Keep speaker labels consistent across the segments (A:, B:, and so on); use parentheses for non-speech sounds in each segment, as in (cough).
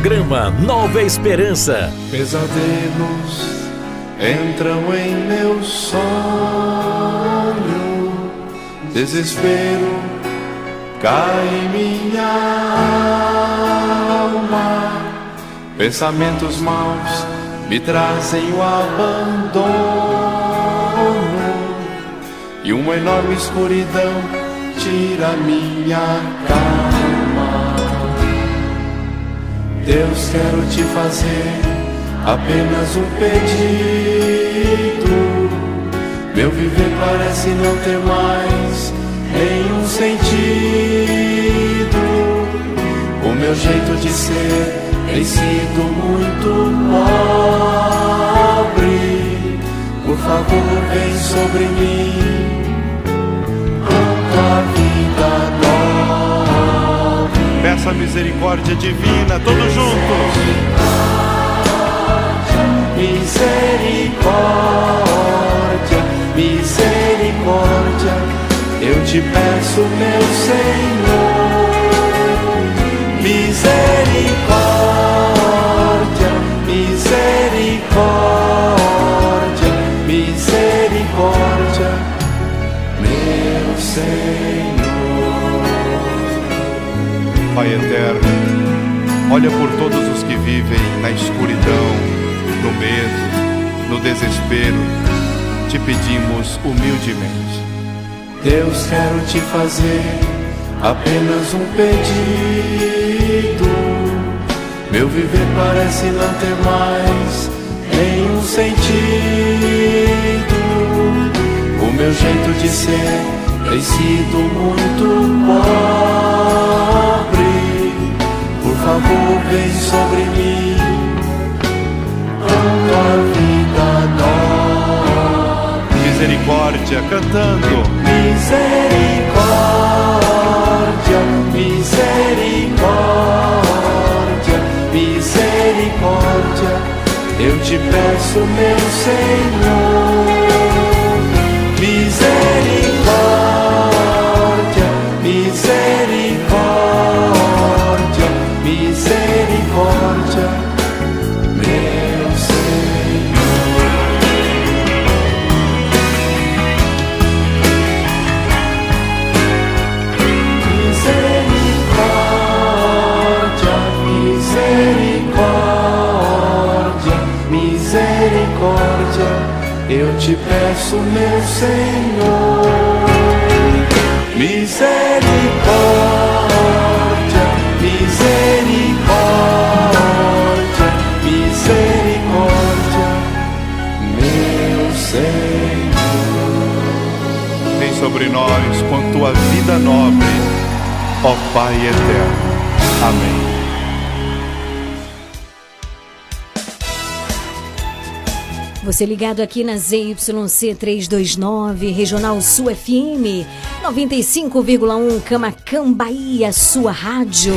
A: Programa Nova Esperança.
B: Pesadelos entram em meu sonho, desespero cai em minha alma, pensamentos maus me trazem o abandono e uma enorme escuridão tira minha calma. Deus, quero te fazer apenas um pedido. Meu viver parece não ter mais nenhum sentido. O meu jeito de ser tem sido muito pobre. Por favor, vem sobre mim tua
C: Peça misericórdia divina, todos juntos.
B: Misericórdia, misericórdia, eu te peço, meu Senhor. Misericórdia, misericórdia, misericórdia, meu Senhor.
C: Pai eterno, olha por todos os que vivem na escuridão, no medo, no desespero. Te pedimos humildemente.
B: Deus, quero te fazer apenas um pedido. Meu viver parece não ter mais nenhum sentido. O meu jeito de ser tem sido muito pobre. Favor, vem sobre mim tua vida nova.
C: Misericórdia, cantando.
B: Misericórdia, misericórdia, misericórdia, eu te peço, meu Senhor. Misericórdia, meu Senhor. Misericórdia, misericórdia, misericórdia, eu te peço, meu Senhor. Misericórdia, misericórdia, misericórdia, meu Senhor.
C: Vem sobre nós com tua vida nobre, ó Pai eterno. Amém.
D: Você ligado aqui na ZYC 329, Regional Sul FM, 95,1 Camacan, Bahia, sua rádio.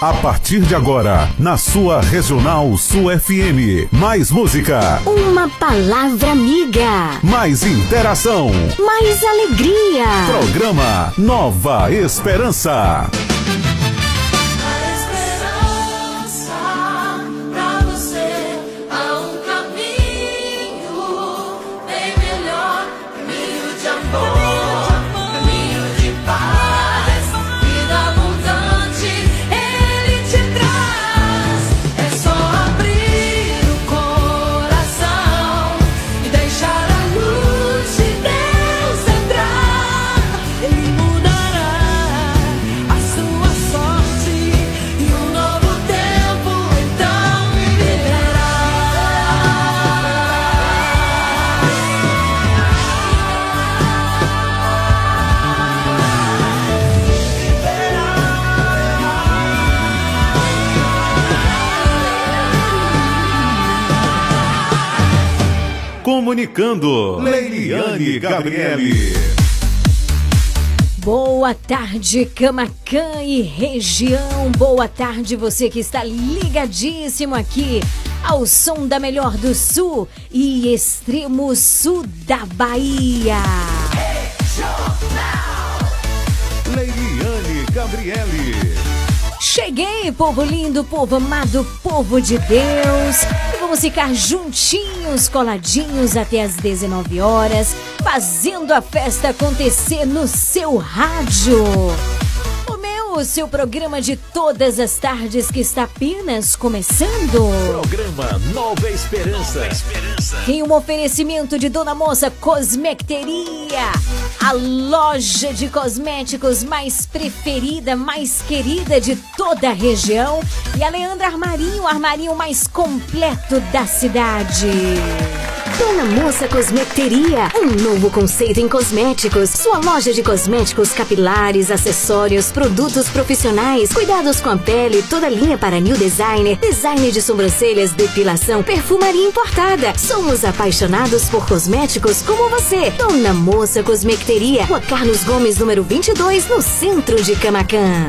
E: A partir de agora, na sua Regional Sul FM. Mais música,
D: Uma palavra amiga,
E: mais interação.
D: mais alegria.
E: Programa Nova esperança Comunicando, Leiliane Gabriele.
D: Boa tarde, Camacan e região. Boa tarde, você que está ligadíssimo aqui ao som da melhor do sul e extremo sul da Bahia.
E: Leiliane Gabriele.
D: Cheguei, povo lindo, povo amado, povo de Deus. Vamos ficar juntinhos, coladinhos até as 19 horas, fazendo a festa acontecer no seu rádio. O seu programa de todas as tardes que está apenas começando.
F: Programa Nova Esperança.
D: Tem um oferecimento de Dona Moça Cosmecteria, a loja de cosméticos mais preferida, mais querida de toda a região. E a Leandra Armarinho, o armarinho mais completo da cidade.
G: Dona Moça Cosmecteria, um novo conceito em cosméticos. Sua loja de cosméticos capilares, acessórios, produtos profissionais, cuidados com a pele, toda linha para new designer, design de sobrancelhas, depilação, perfumaria importada. Somos apaixonados por cosméticos como você. Dona Moça Cosmecteria, Rua Carlos Gomes, número 22, no centro de Camacan.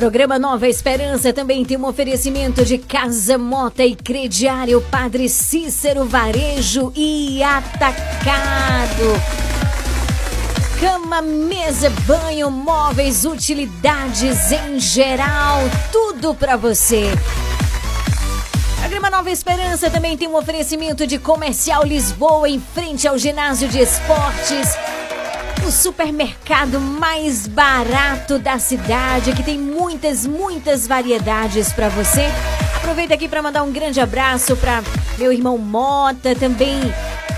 D: Programa Nova Esperança também tem um oferecimento de Casa Mota e Crediário Padre Cícero Varejo e Atacado. Cama, mesa, banho, móveis, utilidades em geral, tudo para você. Programa Nova Esperança também tem um oferecimento de Comercial Lisboa em frente ao ginásio de esportes. O supermercado mais barato da cidade, que tem muitas, muitas variedades para você. Aproveita aqui para mandar um grande abraço para meu irmão Mota, também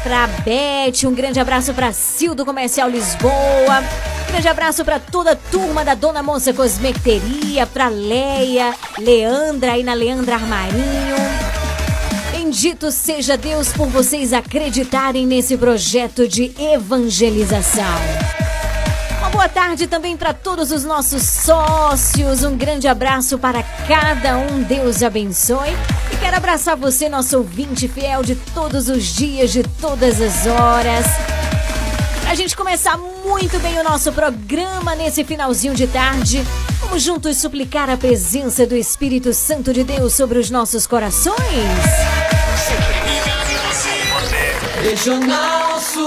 D: para Beth, um grande abraço para Sil do Comercial Lisboa. Um grande abraço para toda a turma da Dona Moça Cosmecteria, para Leia, Leandra aí na Leandra Armarinho. Bendito seja Deus por vocês acreditarem nesse projeto de evangelização. Uma boa tarde também para todos os nossos sócios. Um grande abraço para cada um. Deus abençoe. E quero abraçar você, nosso ouvinte fiel de todos os dias, de todas as horas. Pra gente começar muito bem o nosso programa nesse finalzinho de tarde, vamos juntos suplicar a presença do Espírito Santo de Deus sobre os nossos corações.
A: Regional Sul.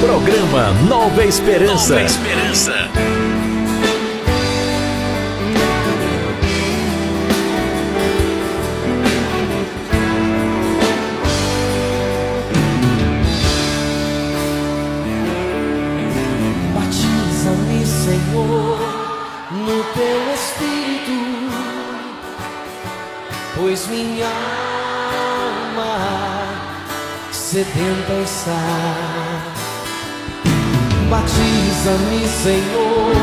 F: Programa Nova Esperança. Nova Esperança.
A: Pois minha alma sedenta está. Batiza-me, Senhor,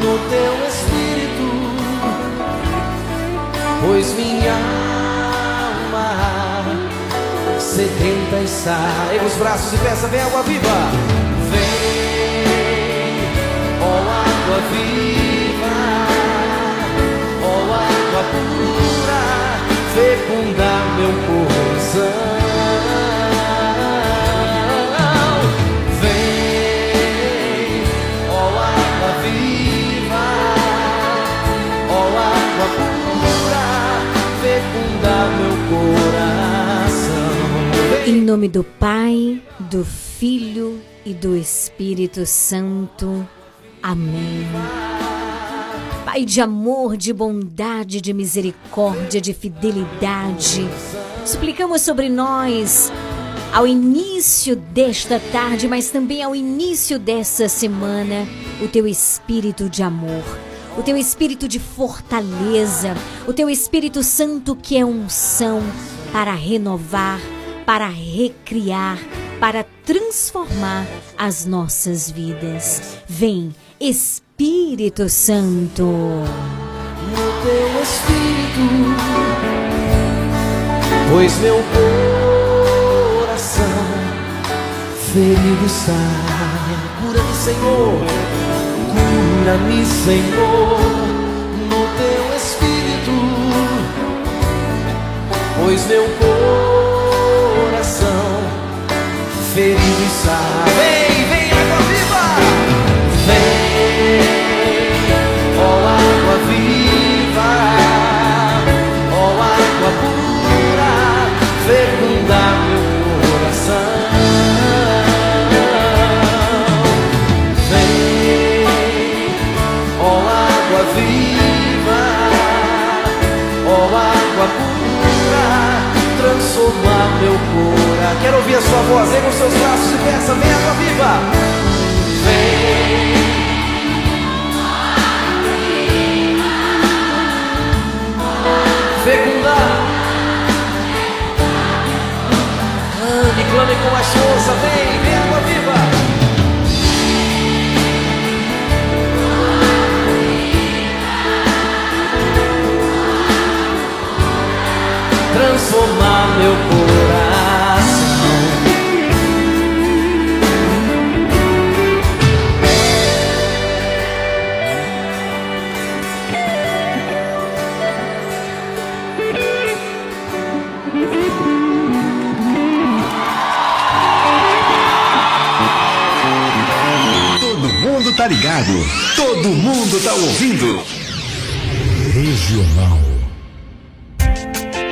A: no teu Espírito, pois minha alma sedenta está. Erga os braços e peça, vem água viva. Vem, ó água viva, água pura, fecunda meu coração. Vem, ó água viva, ó água pura, fecunda meu coração.
D: Em nome do Pai, do Filho e do Espírito Santo. Amém. Pai de amor, de bondade, de misericórdia, de fidelidade, suplicamos sobre nós ao início desta tarde, mas também ao início dessa semana, o teu espírito de amor, o teu espírito de fortaleza, o teu Espírito Santo que é unção para renovar, para recriar, para transformar as nossas vidas. Vem, Espírito Santo.
A: no teu espírito, pois meu coração ferido está. Senhor. Cura-me, Senhor, no teu espírito, pois meu coração ferido está. Quero ouvir a sua voz, erga os seus braços e peça, vem água viva. Vem. Fecundar. Ame, clame com mais força, vem, vem água viva. transformar meu
H: mundo tá ouvindo. Regional.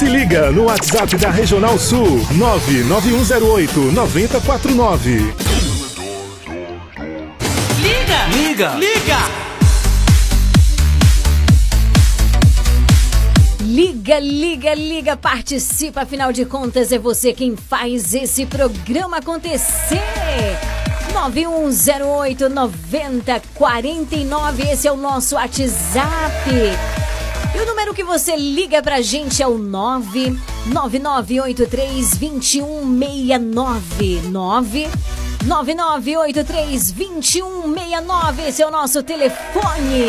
H: Se liga no WhatsApp da Regional Sul 99108 9049.
A: Liga! Liga!
D: Liga, liga, liga, participa, afinal de contas é você quem faz esse programa acontecer. 9108 9049, esse é o nosso WhatsApp. E o número que você liga pra gente é o 99983 2169. 99983 2169. Esse é o nosso telefone.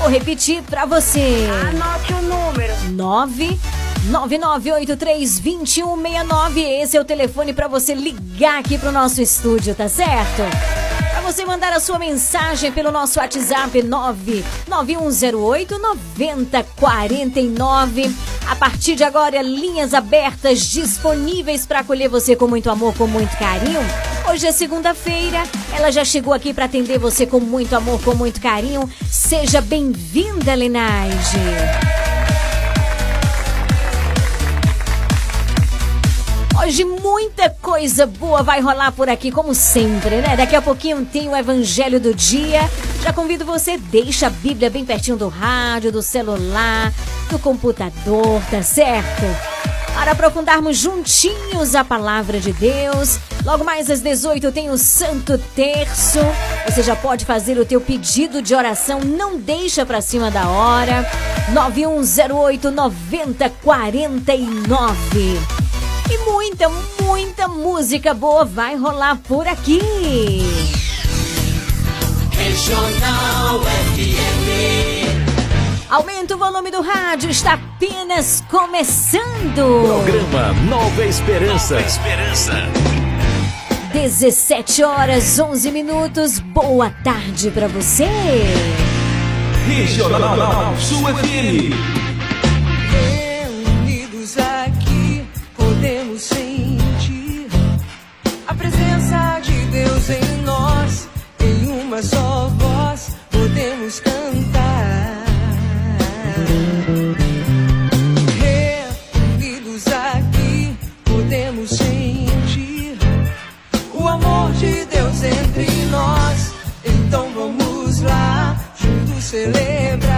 D: Vou repetir pra você.
I: Anote o número.
D: 999832169. Esse é o telefone pra você ligar aqui pro nosso estúdio, tá certo? Você mandar a sua mensagem pelo nosso WhatsApp 99108 9049. A partir de agora, linhas abertas disponíveis para acolher você com muito amor, com muito carinho. Hoje é segunda-feira, ela já chegou aqui para atender você com muito amor, com muito carinho. Seja bem-vinda, Lenaide. Hoje muita coisa boa vai rolar por aqui, como sempre, né? Daqui a pouquinho tem o Evangelho do Dia. Já convido você, deixa a Bíblia bem pertinho do rádio, do celular, do computador, tá certo? Para aprofundarmos juntinhos a palavra de Deus. Logo mais às 18 tem o Santo Terço. Você já pode fazer o teu pedido de oração, não deixa para cima da hora. 9108 9049. E muita, muita música boa vai rolar por aqui.
J: Regional FM.
D: Aumenta o volume do rádio, está apenas começando.
F: Programa Nova Esperança. Esperança.
D: 17 horas 11 minutos. Boa tarde para você.
A: Regional Sul FM.
K: Uma só voz, podemos cantar. Reunidos aqui, podemos sentir o amor de Deus entre nós. Então vamos lá, juntos celebrar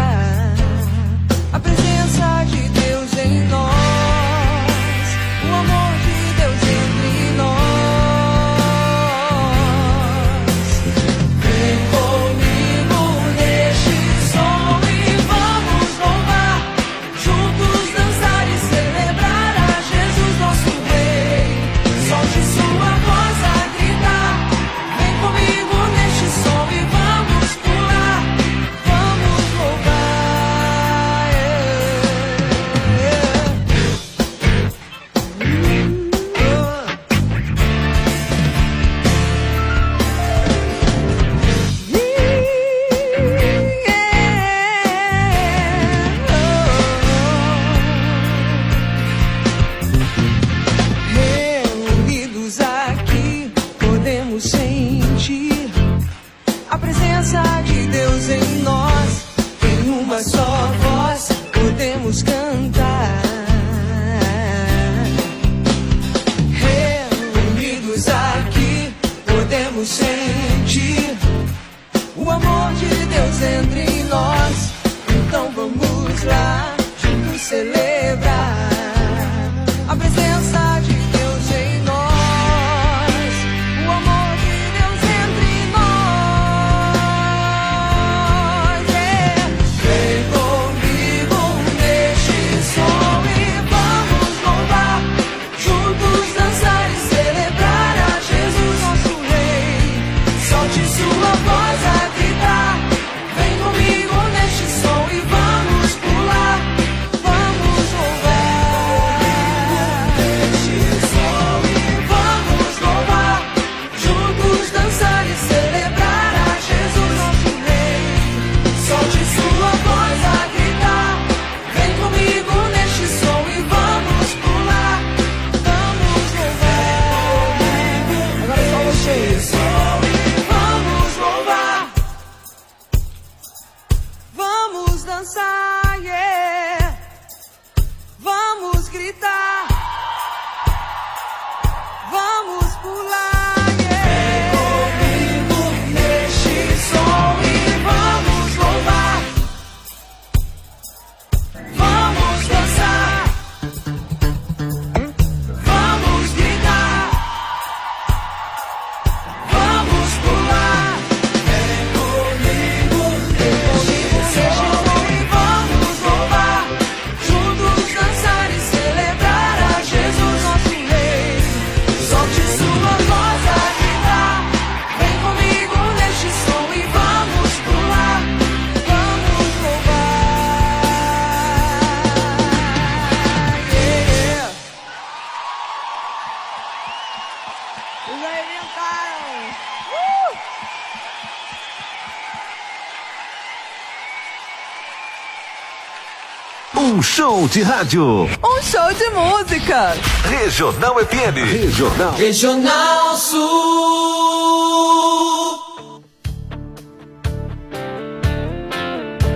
A: Um show de rádio.
L: Um show de música.
A: Regional FM. Regional.
M: Regional Sul.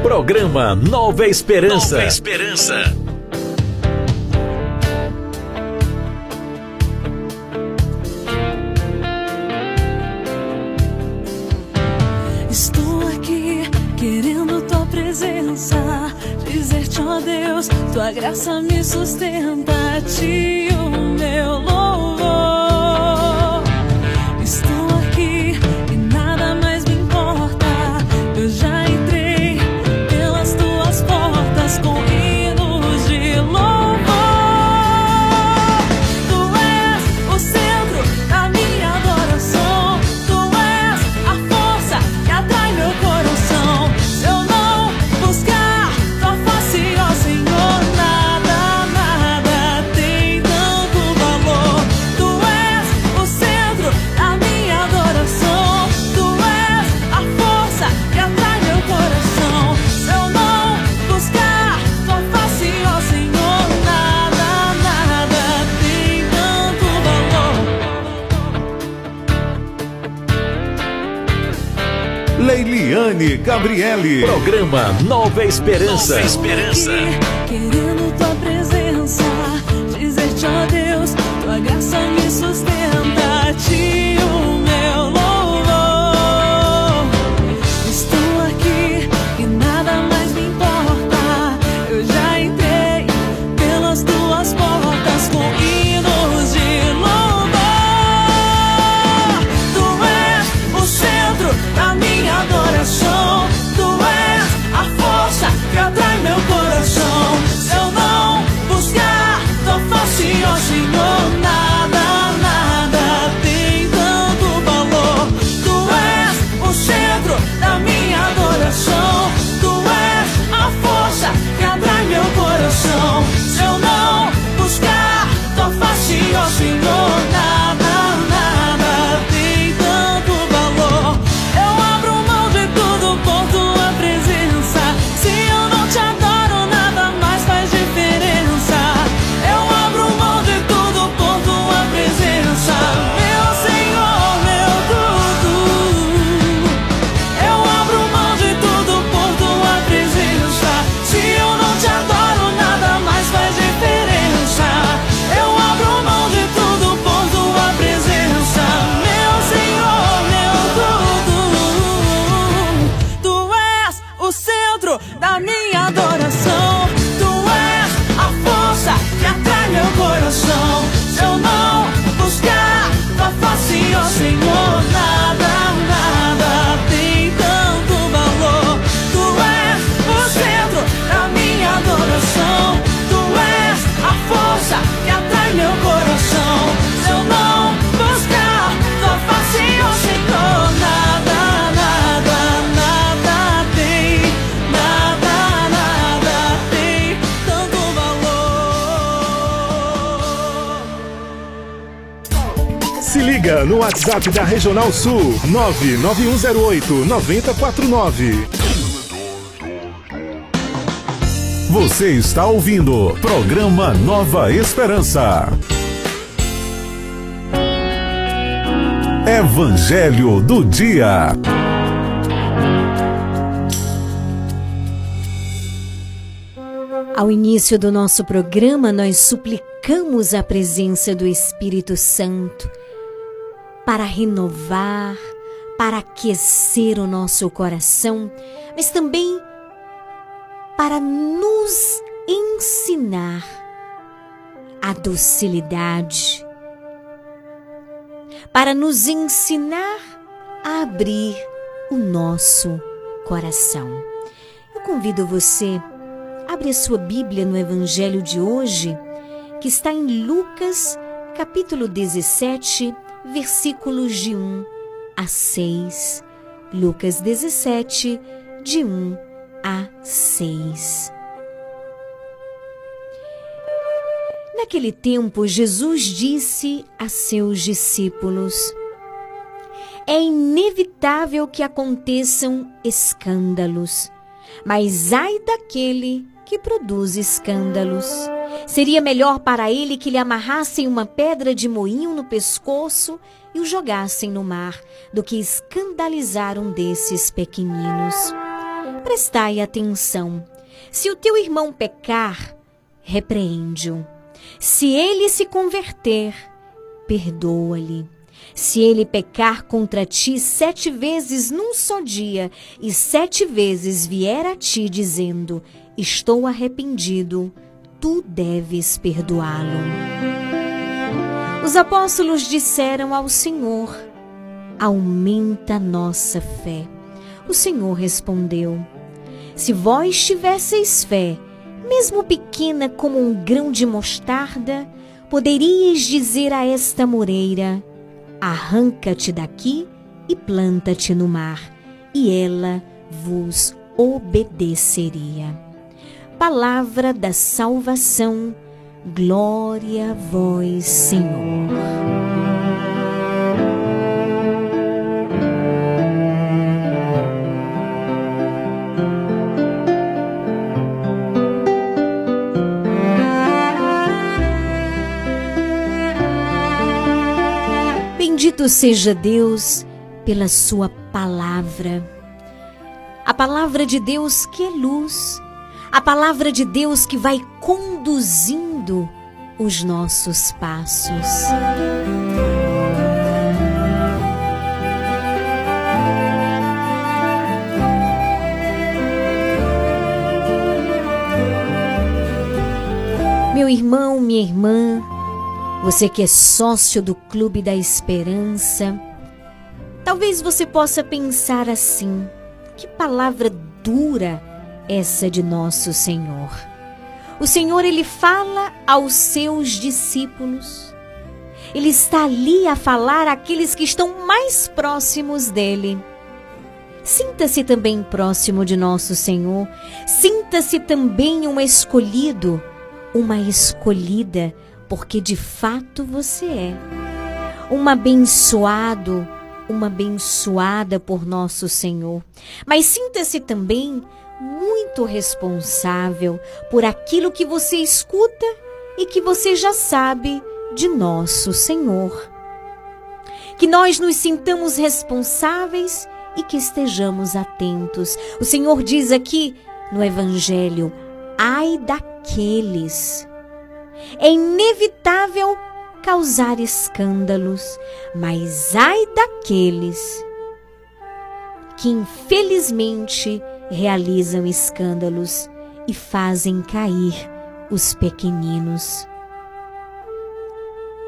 A: Programa Nova Esperança. Nova Esperança.
K: Estou aqui querendo tua presença. Deus, tua graça me sustenta, Te o meu louvor.
E: Eliane Gabriele.
A: Programa Nova Esperança. Nova Esperança.
H: Liga no WhatsApp da Regional Sul 99108 9049.
E: Você está ouvindo programa Nova Esperança. Evangelho do Dia.
D: Ao início do nosso programa, nós suplicamos a presença do Espírito Santo para renovar, para aquecer o nosso coração, mas também para nos ensinar a docilidade, para nos ensinar a abrir o nosso coração. Eu convido você Abre a sua Bíblia no Evangelho de hoje, que está em Lucas, capítulo 17, versículos de 1 a 6. Lucas 17, de 1 a 6. Naquele tempo, Jesus disse a seus discípulos: É inevitável que aconteçam escândalos, mas ai daquele que produz escândalos. Seria melhor para ele que lhe amarrassem uma pedra de moinho no pescoço e o jogassem no mar, do que escandalizar um desses pequeninos. Prestai atenção. Se o teu irmão pecar, repreende-o. Se ele se converter, perdoa-lhe. Se ele pecar contra ti sete vezes num só dia, e sete vezes vier a ti dizendo: Estou arrependido, tu deves perdoá-lo. Os apóstolos disseram ao Senhor: Aumenta nossa fé. O Senhor respondeu: Se vós tivesseis fé, mesmo pequena como um grão de mostarda, poderíeis dizer a esta moreira: Arranca-te daqui e planta-te no mar, e ela vos obedeceria palavra da salvação. Glória a vós, Senhor. Bendito seja Deus pela Sua palavra. A palavra de Deus que é luz a palavra de Deus que vai conduzindo os nossos passos. Meu irmão, minha irmã, você que é sócio do Clube da Esperança, talvez você possa pensar assim: que palavra dura essa de nosso Senhor. O Senhor ele fala aos seus discípulos. Ele está ali a falar àqueles que estão mais próximos dele. Sinta-se também próximo de nosso Senhor. Sinta-se também um escolhido, uma escolhida, porque de fato você é. Um abençoado, uma abençoada por nosso Senhor. Mas sinta-se também muito responsável por aquilo que você escuta e que você já sabe de nosso Senhor. Que nós nos sintamos responsáveis e que estejamos atentos. O Senhor diz aqui no Evangelho: ai daqueles. É inevitável causar escândalos, mas ai daqueles que infelizmente realizam escândalos e fazem cair os pequeninos.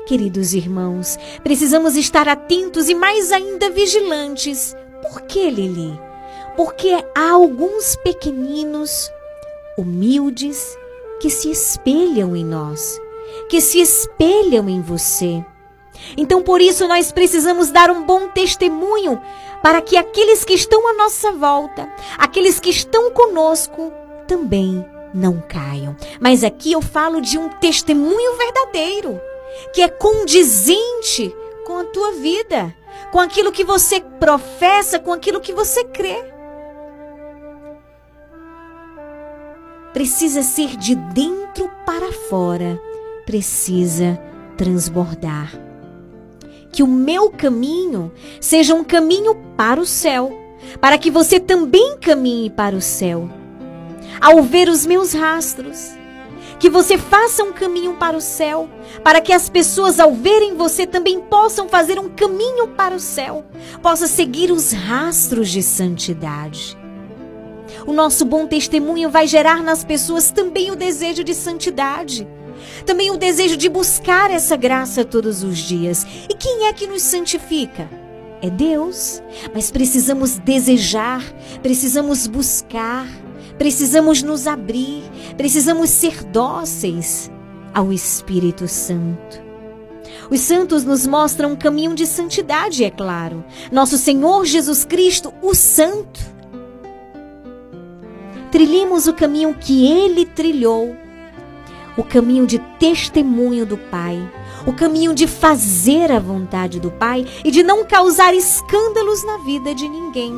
D: Queridos irmãos, precisamos estar atentos e mais ainda vigilantes. Por que, Lili? Porque há alguns pequeninos humildes que se espelham em nós, que se espelham em você. Então, por isso, nós precisamos dar um bom testemunho para que aqueles que estão à nossa volta, aqueles que estão conosco, também não caiam. Mas aqui eu falo de um testemunho verdadeiro, que é condizente com a tua vida, com aquilo que você professa, com aquilo que você crê. Precisa ser de dentro para fora, precisa transbordar. Que o meu caminho seja um caminho para o céu, para que você também caminhe para o céu. Ao ver os meus rastros, que você faça um caminho para o céu, para que as pessoas ao verem você também possam fazer um caminho para o céu, possa seguir os rastros de santidade. O nosso bom testemunho vai gerar nas pessoas também o desejo de santidade. Também o desejo de buscar essa graça todos os dias. E quem é que nos santifica? É Deus. Mas precisamos desejar, precisamos buscar, precisamos nos abrir, precisamos ser dóceis ao Espírito Santo. Os santos nos mostram um caminho de santidade, é claro. Nosso Senhor Jesus Cristo, o Santo. Trilhemos o caminho que ele trilhou o caminho de testemunho do Pai, o caminho de fazer a vontade do Pai e de não causar escândalos na vida de ninguém.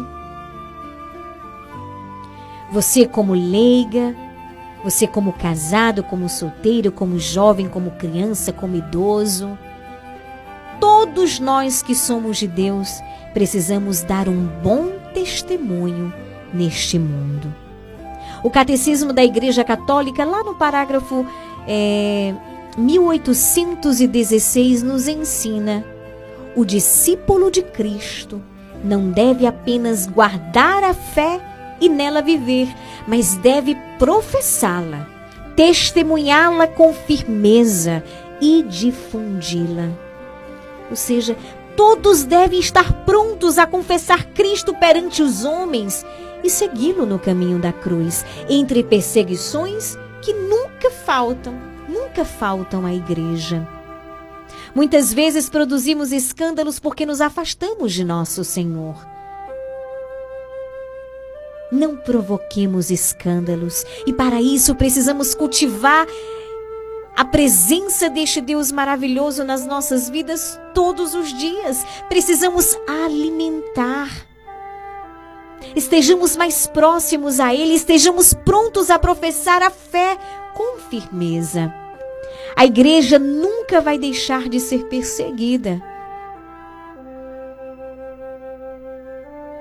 D: Você, como leiga, você, como casado, como solteiro, como jovem, como criança, como idoso, todos nós que somos de Deus precisamos dar um bom testemunho neste mundo. O Catecismo da Igreja Católica, lá no parágrafo é, 1816, nos ensina: o discípulo de Cristo não deve apenas guardar a fé e nela viver, mas deve professá-la, testemunhá-la com firmeza e difundi-la. Ou seja, todos devem estar prontos a confessar Cristo perante os homens e segui-lo no caminho da cruz, entre perseguições que nunca faltam, nunca faltam à igreja. Muitas vezes produzimos escândalos porque nos afastamos de nosso Senhor. Não provoquemos escândalos e para isso precisamos cultivar a presença deste Deus maravilhoso nas nossas vidas todos os dias. Precisamos alimentar estejamos mais próximos a Ele, estejamos prontos a professar a fé com firmeza. A igreja nunca vai deixar de ser perseguida.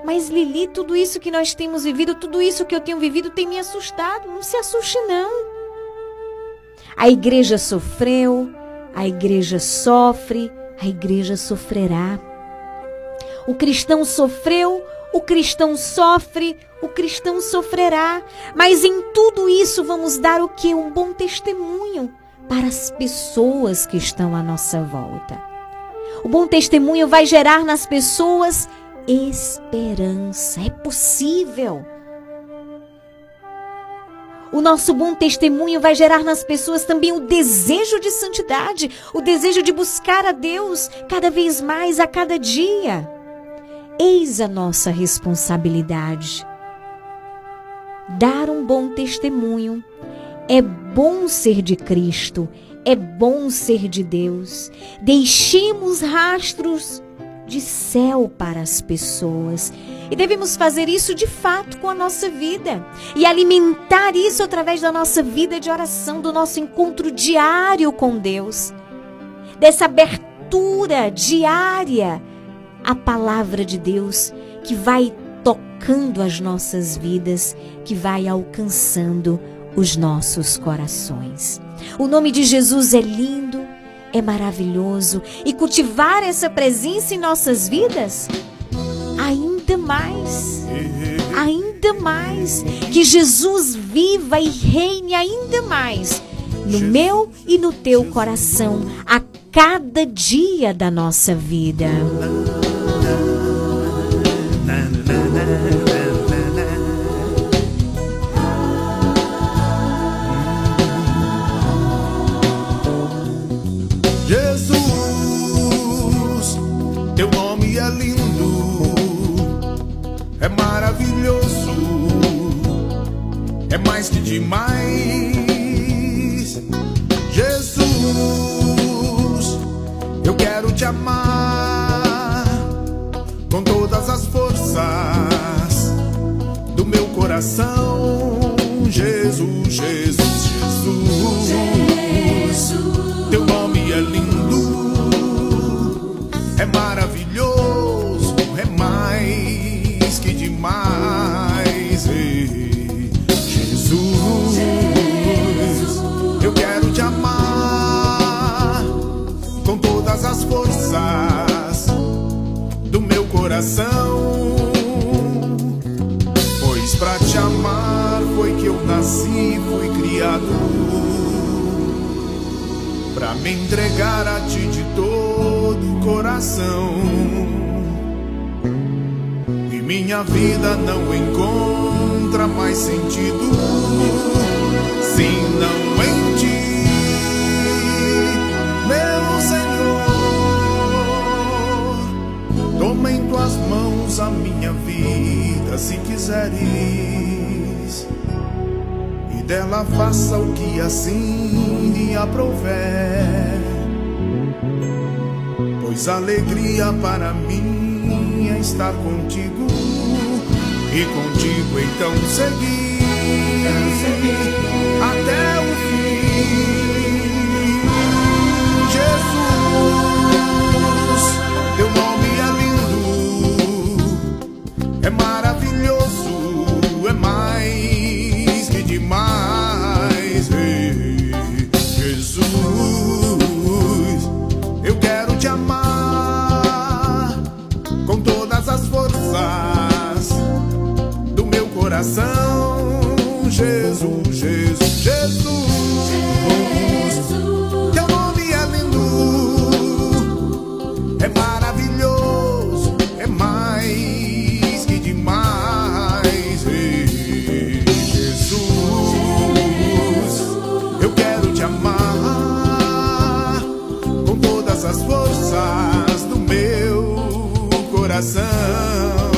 D: Mas Lili, tudo isso que nós temos vivido, tudo isso que eu tenho vivido tem me assustado. Não se assuste, não. A igreja sofreu, a igreja sofre, a igreja sofrerá. O cristão sofreu, o cristão sofre, o cristão sofrerá, mas em tudo isso vamos dar o que? Um bom testemunho para as pessoas que estão à nossa volta. O bom testemunho vai gerar nas pessoas esperança. É possível. O nosso bom testemunho vai gerar nas pessoas também o desejo de santidade, o desejo de buscar a Deus cada vez mais a cada dia. Eis a nossa responsabilidade. Dar um bom testemunho. É bom ser de Cristo, é bom ser de Deus. Deixemos rastros de céu para as pessoas. E devemos fazer isso de fato com a nossa vida e alimentar isso através da nossa vida de oração, do nosso encontro diário com Deus, dessa abertura diária a palavra de Deus que vai tocando as nossas vidas, que vai alcançando os nossos corações. O nome de Jesus é lindo, é maravilhoso e cultivar essa presença em nossas vidas ainda mais. Ainda mais que Jesus viva e reine ainda mais no meu e no teu coração a cada dia da nossa vida.
N: É mais que demais. Jesus, eu quero te amar com todas as forças do meu coração. Jesus, Jesus, Jesus. Teu nome é lindo, coração. Pois pra te amar foi que eu nasci, fui criado. Pra me entregar a ti de todo o coração. E minha vida não encontra mais sentido se não em ti, meu Senhor. Toma em tuas mãos a minha vida, se quiseres, e dela faça o que assim lhe aprouver. Pois alegria para mim é estar contigo, e contigo então seguir até o fim. É maravilhoso, é mais que demais. Ei, Jesus, eu quero te amar com todas as forças do meu coração. Jesus, Jesus, Jesus. Coração.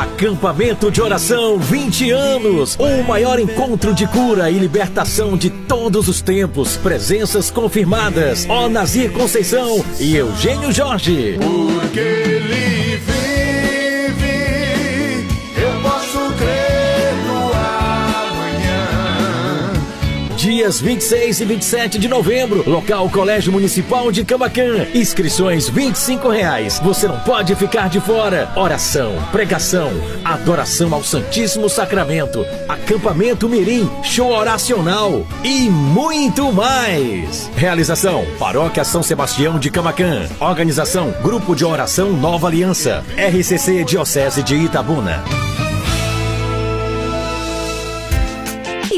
F: Acampamento de oração 20 anos. O maior encontro de cura e libertação de todos os tempos. Presenças confirmadas. Ó Nazir Conceição e Eugênio Jorge.
N: Porque ele
F: Dias 26 e 27 de novembro, local Colégio Municipal de Camacan. Inscrições 25 reais. Você não pode ficar de fora. Oração, pregação, adoração ao Santíssimo Sacramento, acampamento mirim, show oracional e muito mais. Realização: Paróquia São Sebastião de Camacan. Organização: Grupo de Oração Nova Aliança. RCC Diocese de Itabuna.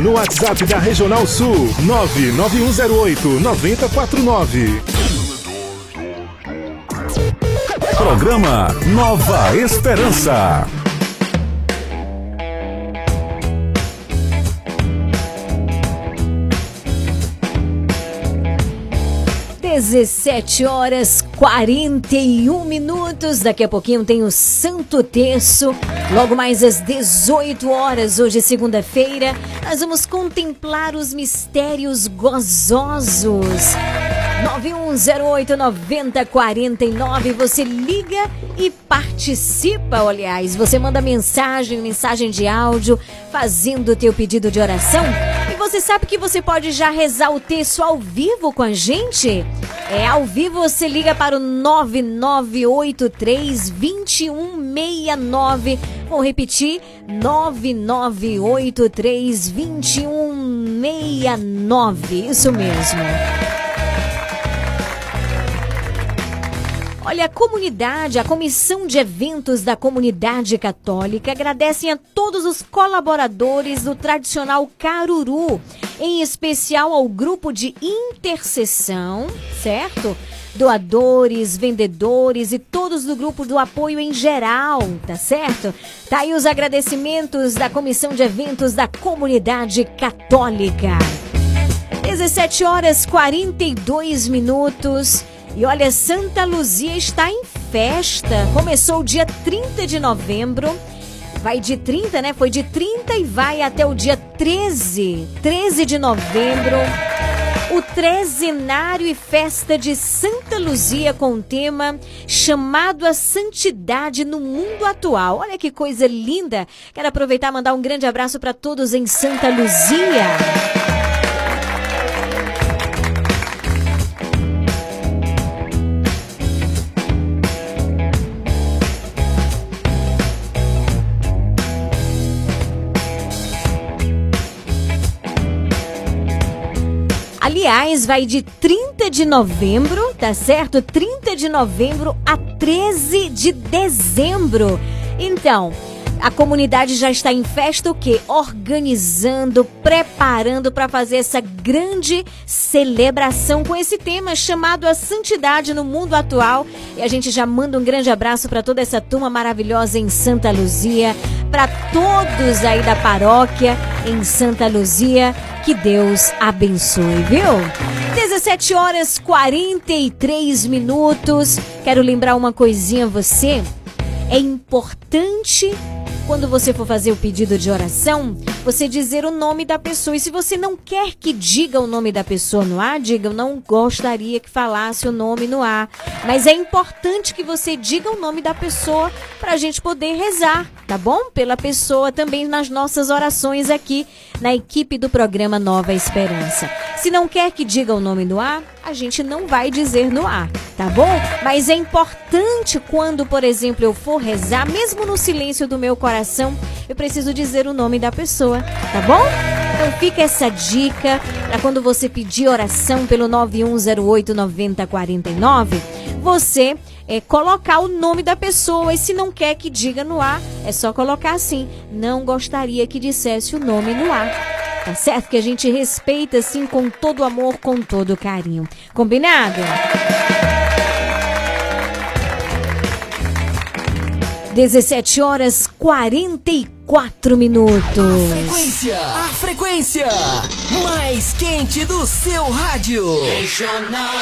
H: No WhatsApp da Regional Sul 99108 9049.
E: Programa Nova Esperança.
D: 17 horas 41 minutos. Daqui a pouquinho tem o Santo Terço. Logo mais às 18 horas, hoje segunda-feira, nós vamos contemplar os mistérios gozosos. 9108-9049. Você liga e participa, aliás. Você manda mensagem, mensagem de áudio, fazendo o teu pedido de oração. E você sabe que você pode já rezar o texto ao vivo com a gente? É, ao vivo você liga para o 9983-2169. Vou repetir, 9983-2169. Isso mesmo. Olha, a comunidade, a comissão de eventos da comunidade católica agradecem a todos os colaboradores do tradicional Caruru, em especial ao grupo de intercessão, certo? Doadores, vendedores e todos do grupo do apoio em geral, tá certo? Tá aí os agradecimentos da comissão de eventos da comunidade católica. 17 horas 42 minutos. E olha, Santa Luzia está em festa. Começou o dia 30 de novembro. Vai de 30, né? Foi de 30 e vai até o dia 13. 13 de novembro. O trezenário e festa de Santa Luzia com o tema chamado a santidade no mundo atual. Olha que coisa linda. Quero aproveitar e mandar um grande abraço para todos em Santa Luzia. Vai de 30 de novembro, tá certo? 30 de novembro a 13 de dezembro. Então, a comunidade já está em festa o quê? Organizando, preparando para fazer essa grande celebração com esse tema chamado a santidade no mundo atual. E a gente já manda um grande abraço para toda essa turma maravilhosa em Santa Luzia, para todos aí da paróquia em Santa Luzia. Que Deus abençoe, viu? 17 horas 43 minutos. Quero lembrar uma coisinha a você. É importante quando você for fazer o pedido de oração, você dizer o nome da pessoa. E se você não quer que diga o nome da pessoa no ar, diga, eu não gostaria que falasse o nome no ar. Mas é importante que você diga o nome da pessoa para a gente poder rezar, tá bom? Pela pessoa também nas nossas orações aqui na equipe do programa Nova Esperança. Se não quer que diga o nome no ar, a gente não vai dizer no ar, tá bom? Mas é importante quando, por exemplo, eu for rezar, mesmo no silêncio do meu coração, eu preciso dizer o nome da pessoa, tá bom? Então fica essa dica para quando você pedir oração pelo 9108 9049, você é, colocar o nome da pessoa e se não quer que diga no ar, é só colocar assim. Não gostaria que dissesse o nome no ar. Tá certo que a gente respeita assim com todo amor, com todo carinho. Combinado? 17 horas 44 minutos.
O: Frequência, a frequência mais quente do seu rádio.
M: Regional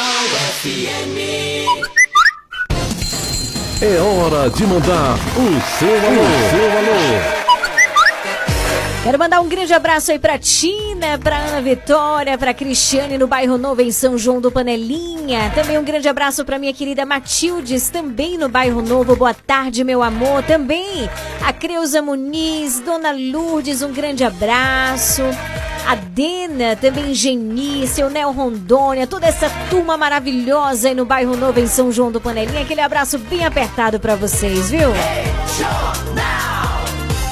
M: FM.
E: É hora de mandar o seu alô. O seu alô.
D: Quero mandar um grande abraço aí pra Tina, pra Ana Vitória, pra Cristiane no bairro Novo em São João do Panelinha. Também um grande abraço pra minha querida Matildes, também no bairro Novo. Boa tarde, meu amor. Também a Creuza Muniz, Dona Lourdes, um grande abraço. A Dena, também Geni, seu Nel Rondônia, toda essa turma maravilhosa aí no bairro Novo em São João do Panelinha. Aquele abraço bem apertado pra vocês, viu?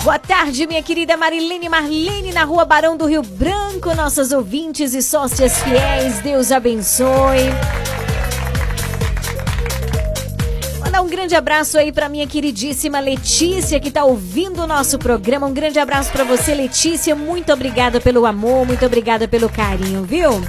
D: Boa tarde, minha querida Marilene Marlene, na rua Barão do Rio Branco, nossas ouvintes e sócias fiéis, Deus abençoe. Mandar um grande abraço aí pra minha queridíssima Letícia que tá ouvindo o nosso programa. Um grande abraço pra você, Letícia. Muito obrigada pelo amor, muito obrigada pelo carinho, viu?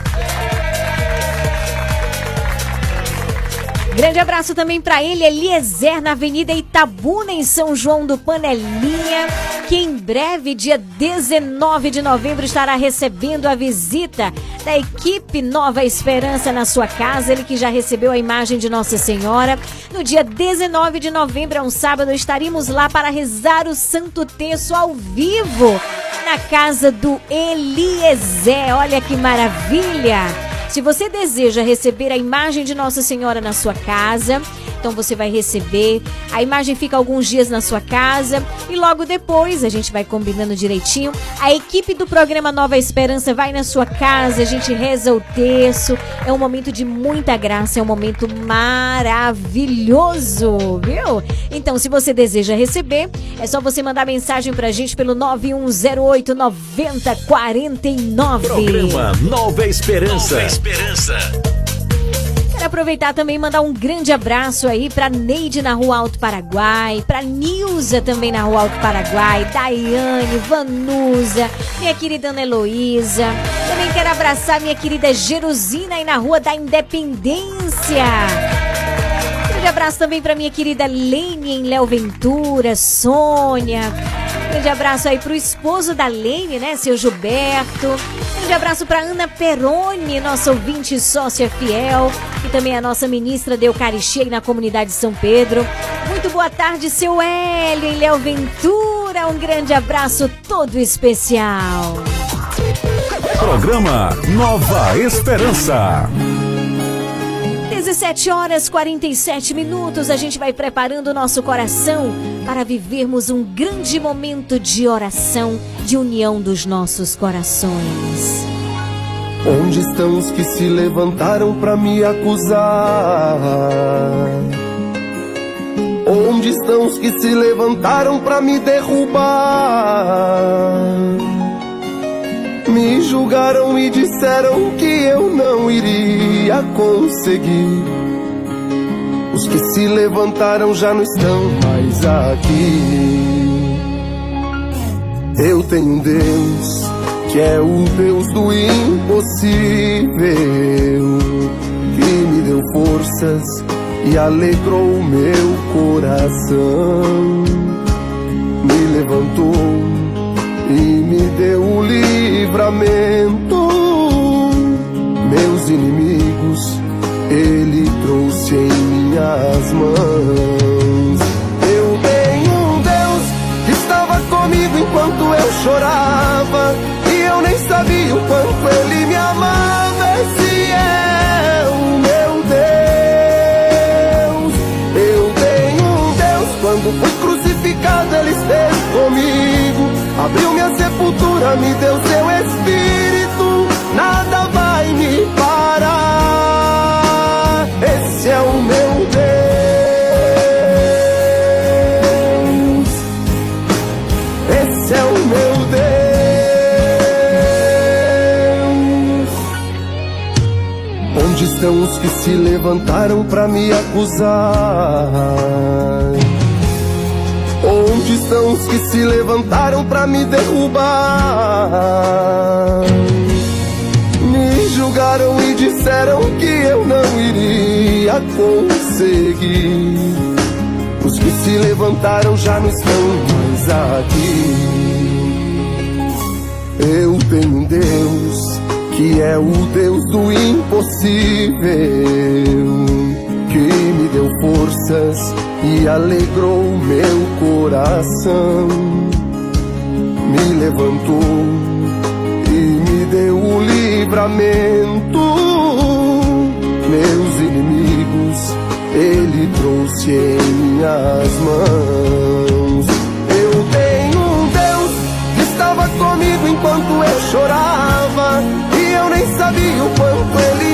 D: Grande abraço também para ele, Eliezer, na Avenida Itabuna, em São João do Panelinha, que em breve, dia 19 de novembro, estará recebendo a visita da equipe Nova Esperança na sua casa. Ele que já recebeu a imagem de Nossa Senhora. No dia 19 de novembro, é um sábado, estaremos lá para rezar o Santo Terço ao vivo na casa do Eliezer. Olha que maravilha! Se você deseja receber a imagem de Nossa Senhora na sua casa, então você vai receber. A imagem fica alguns dias na sua casa e logo depois a gente vai combinando direitinho. A equipe do programa Nova Esperança vai na sua casa, a gente reza o terço. É um momento de muita graça, é um momento maravilhoso, viu? Então, se você deseja receber, é só você mandar mensagem pra gente pelo 9108 9049.
F: Programa Nova Esperança. Nova Esperança.
D: Quero aproveitar também e mandar um grande abraço aí pra Neide na Rua Alto Paraguai, pra Nilza também na Rua Alto Paraguai, Daiane, Vanusa, minha querida Ana Heloísa. Também quero abraçar minha querida Jerusina aí na Rua da Independência. Grande abraço também pra minha querida Lene em Léo Ventura, Sônia. Grande abraço aí pro esposo da Lene, né, seu Gilberto. Grande abraço pra Ana Peroni, nossa ouvinte e sócia fiel. E também a nossa ministra de Eucaristia na comunidade de São Pedro. Muito boa tarde, seu Hélio em Léo Ventura. Um grande abraço todo especial.
E: Programa Nova Esperança.
D: 17 horas 47 minutos, a gente vai preparando o nosso coração para vivermos um grande momento de oração, de união dos nossos corações.
P: Onde estão os que se levantaram para me acusar? Onde estão os que se levantaram para me derrubar? Me julgaram e disseram que eu não iria conseguir. Os que se levantaram já não estão mais aqui. Eu tenho um Deus que é o Deus do impossível, que me deu forças e alegrou o meu coração. Me levantou e me deu o livramento. Meus inimigos, ele trouxe em minhas mãos. Eu tenho um Deus que estava comigo enquanto eu chorava. E eu nem sabia o quanto ele me amava. Abriu minha sepultura, me deu seu espírito, nada vai me parar. Esse é o meu Deus. Esse é o meu Deus. Onde estão os que se levantaram para me acusar? Onde estão os que se levantaram para me derrubar? Me julgaram e disseram que eu não iria conseguir. Os que se levantaram já não estão mais aqui. Eu tenho um Deus que é o Deus do impossível, que me deu forças e alegrou meu coração. Me levantou e me deu o livramento. Meus inimigos, ele trouxe em minhas mãos. Eu tenho um Deus que estava comigo enquanto eu chorava. E eu nem sabia o quanto ele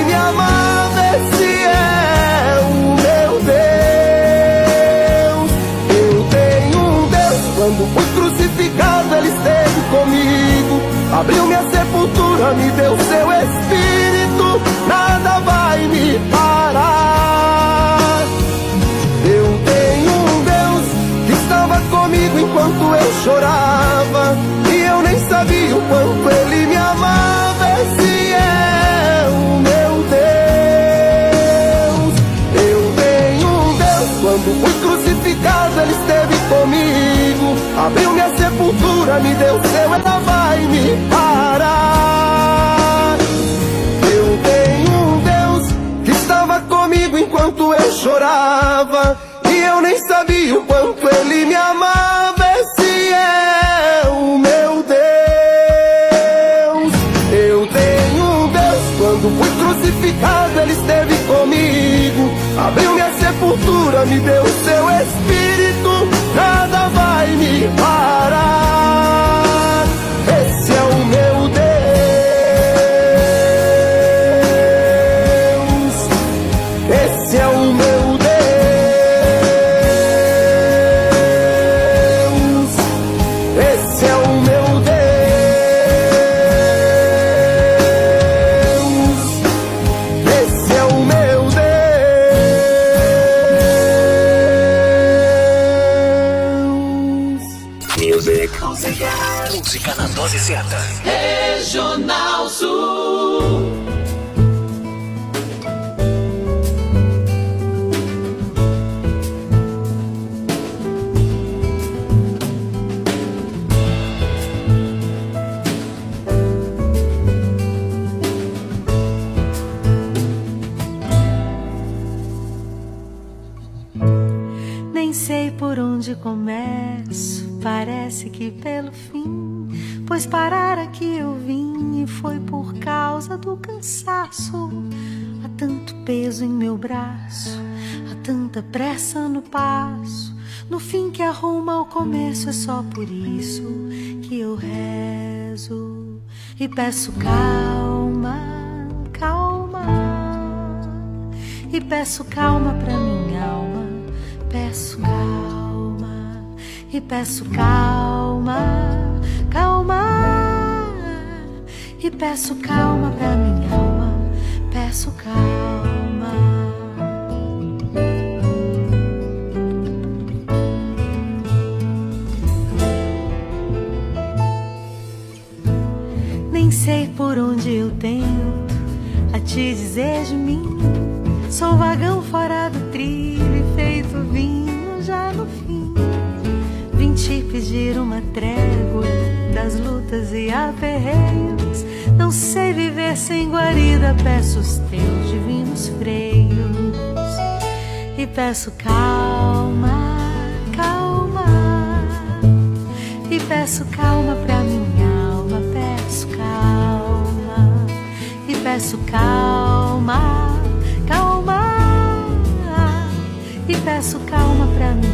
P: Deus, quando fui crucificado, ele esteve comigo. Abriu minha sepultura, me deu seu espírito, nada vai me parar. Eu tenho estava comigo enquanto eu chorava. E eu nem sabia o quanto ele me amava. Esse é o meu Deus. Eu tenho um Deus. Quando fui crucificado, ele esteve comigo. Abriu minha sepultura, me deu seu, ela vai me parar. Eu tenho um Deus que estava comigo enquanto eu chorava. E eu nem sabia o quanto ele me amava. Esse é o meu Deus. Eu tenho um Deus. Quando fui crucificado, ele esteve comigo. Abriu minha sepultura, me deu seu espírito. Nada vai me parar.
A: Dose certa.
M: Regional Sul.
Q: Nem sei por onde começo, parece que pelo. Pois parar aqui eu vim e foi por causa do cansaço. Há tanto peso em meu braço, há tanta pressa no passo. No fim que arruma o começo, é só por isso que eu rezo e peço calma, calma. E peço calma pra minha alma, peço calma. E peço calma, calma. E peço calma pra minha alma, peço calma. Nem sei por onde eu tenho a te dizer de mim. Sou vagão aperreios. Não sei viver sem guarida, peço os teus divinos freios. E peço calma, calma. E peço calma pra minha alma, peço calma. E peço calma, calma. E peço calma pra minha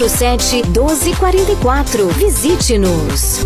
G: 99807 1244. Visite-nos.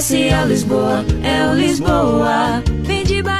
K: Comercial Lisboa, é o Lisboa. Economia numa boa.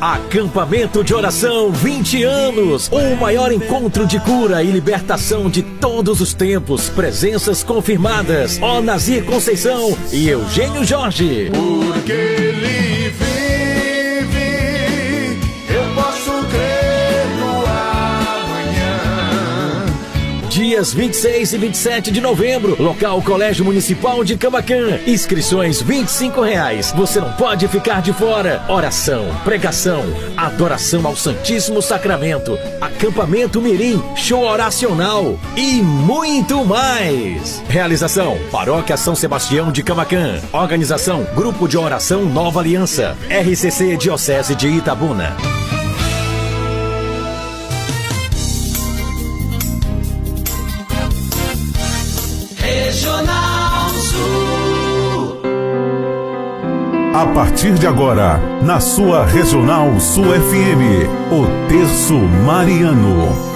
F: Acampamento de oração 20 anos. O maior encontro de cura e libertação de todos os tempos. Presenças confirmadas. Ó Nazir Conceição e Eugênio Jorge.
N: Porque ele
F: Dias 26 e 27 de novembro, local Colégio Municipal de Camacan. Inscrições 25 reais. Você não pode ficar de fora. Oração, pregação, adoração ao Santíssimo Sacramento, acampamento mirim, show oracional e muito mais. Realização: Paróquia São Sebastião de Camacan. Organização: Grupo de Oração Nova Aliança. RCC Diocese de Itabuna.
E: A partir de agora, na sua Regional Sul FM, o Terço Mariano.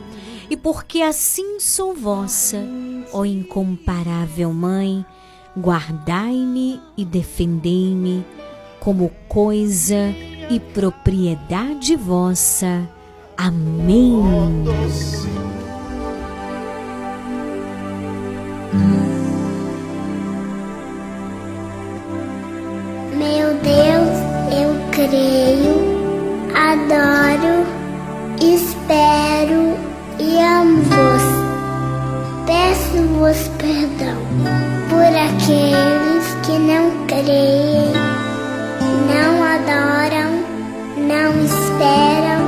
D: E porque assim sou vossa, ó incomparável Mãe, guardai-me e defendei-me como coisa e propriedade vossa. Amém.
R: Meu Deus, eu creio, adoro, espero Peço-vos perdão por aqueles que não creem, não adoram, não esperam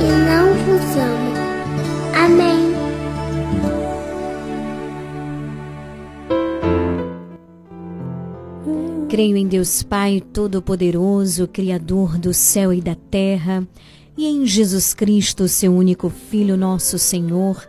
R: e não vos amam. Amém.
D: Creio em Deus Pai Todo-Poderoso, Criador do céu e da terra, e em Jesus Cristo, seu único Filho, nosso Senhor,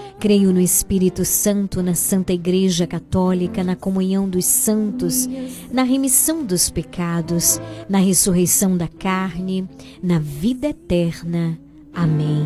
D: Creio no Espírito Santo, na Santa Igreja Católica, na comunhão dos santos, na remissão dos pecados, na ressurreição da carne, na vida eterna. Amém.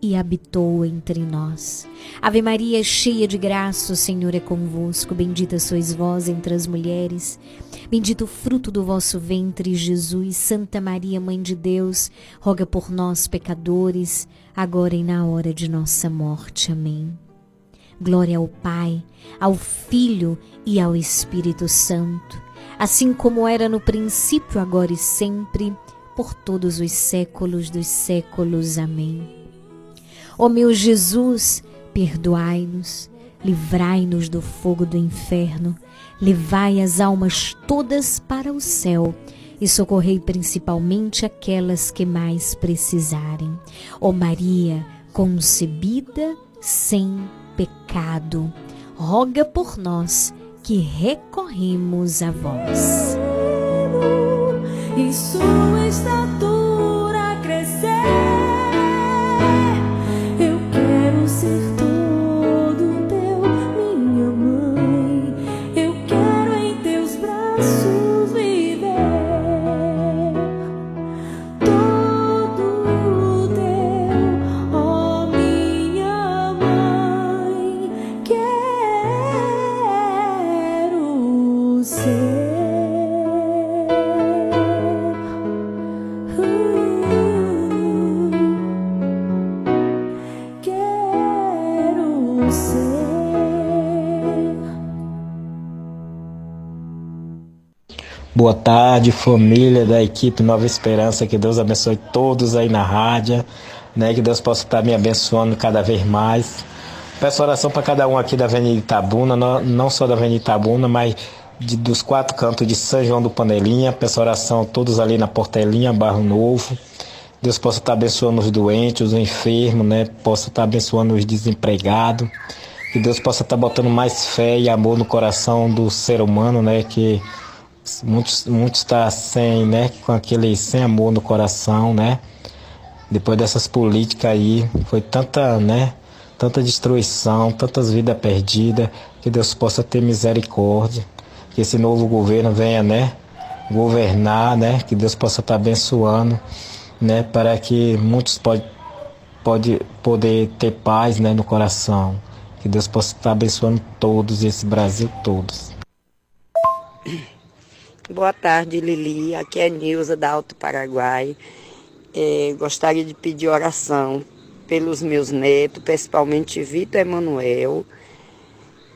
D: e habitou entre nós. Ave Maria, cheia de graça, o Senhor é convosco. Bendita sois vós entre as mulheres. Bendito o fruto do vosso ventre, Jesus. Santa Maria, Mãe de Deus, roga por nós, pecadores, agora e na hora de nossa morte. Amém. Glória ao Pai, ao Filho e ao Espírito Santo, assim como era no princípio, agora e sempre, por todos os séculos dos séculos. Amém. Ó meu Jesus, perdoai-nos, livrai-nos do fogo do inferno, levai as almas todas para o céu e socorrei principalmente aquelas que mais precisarem. Ó Maria, concebida sem pecado, roga por nós que recorremos a vós.
K: E sua estatura crescer.
S: Boa tarde, família da equipe Nova Esperança. Que Deus abençoe todos aí na rádio, né? Que Deus possa estar me abençoando cada vez mais. Peço oração para cada um aqui da Avenida Itabuna, não, não só da Avenida Itabuna, mas de, dos quatro cantos de São João do Panelinha. Peço oração todos ali na Portelinha, Barro Novo. Deus possa estar abençoando os doentes, os enfermos, né? Possa estar abençoando os desempregados. Que Deus possa estar botando mais fé e amor no coração do ser humano, né? Que muitos muitos está sem, né? Com aquele sem amor no coração, né? Depois dessas políticas aí, foi tanta, né? tanta destruição, tantas vidas perdidas, que Deus possa ter misericórdia, que esse novo governo venha, né, governar, né, que Deus possa estar abençoando, né, para que muitos pode, pode poder ter paz, né, no coração, que Deus possa estar abençoando todos, esse Brasil todos.
T: Boa tarde, Lili. Aqui é Nilza da Alto Paraguai. É, gostaria de pedir oração pelos meus netos, principalmente Vitor Emanuel,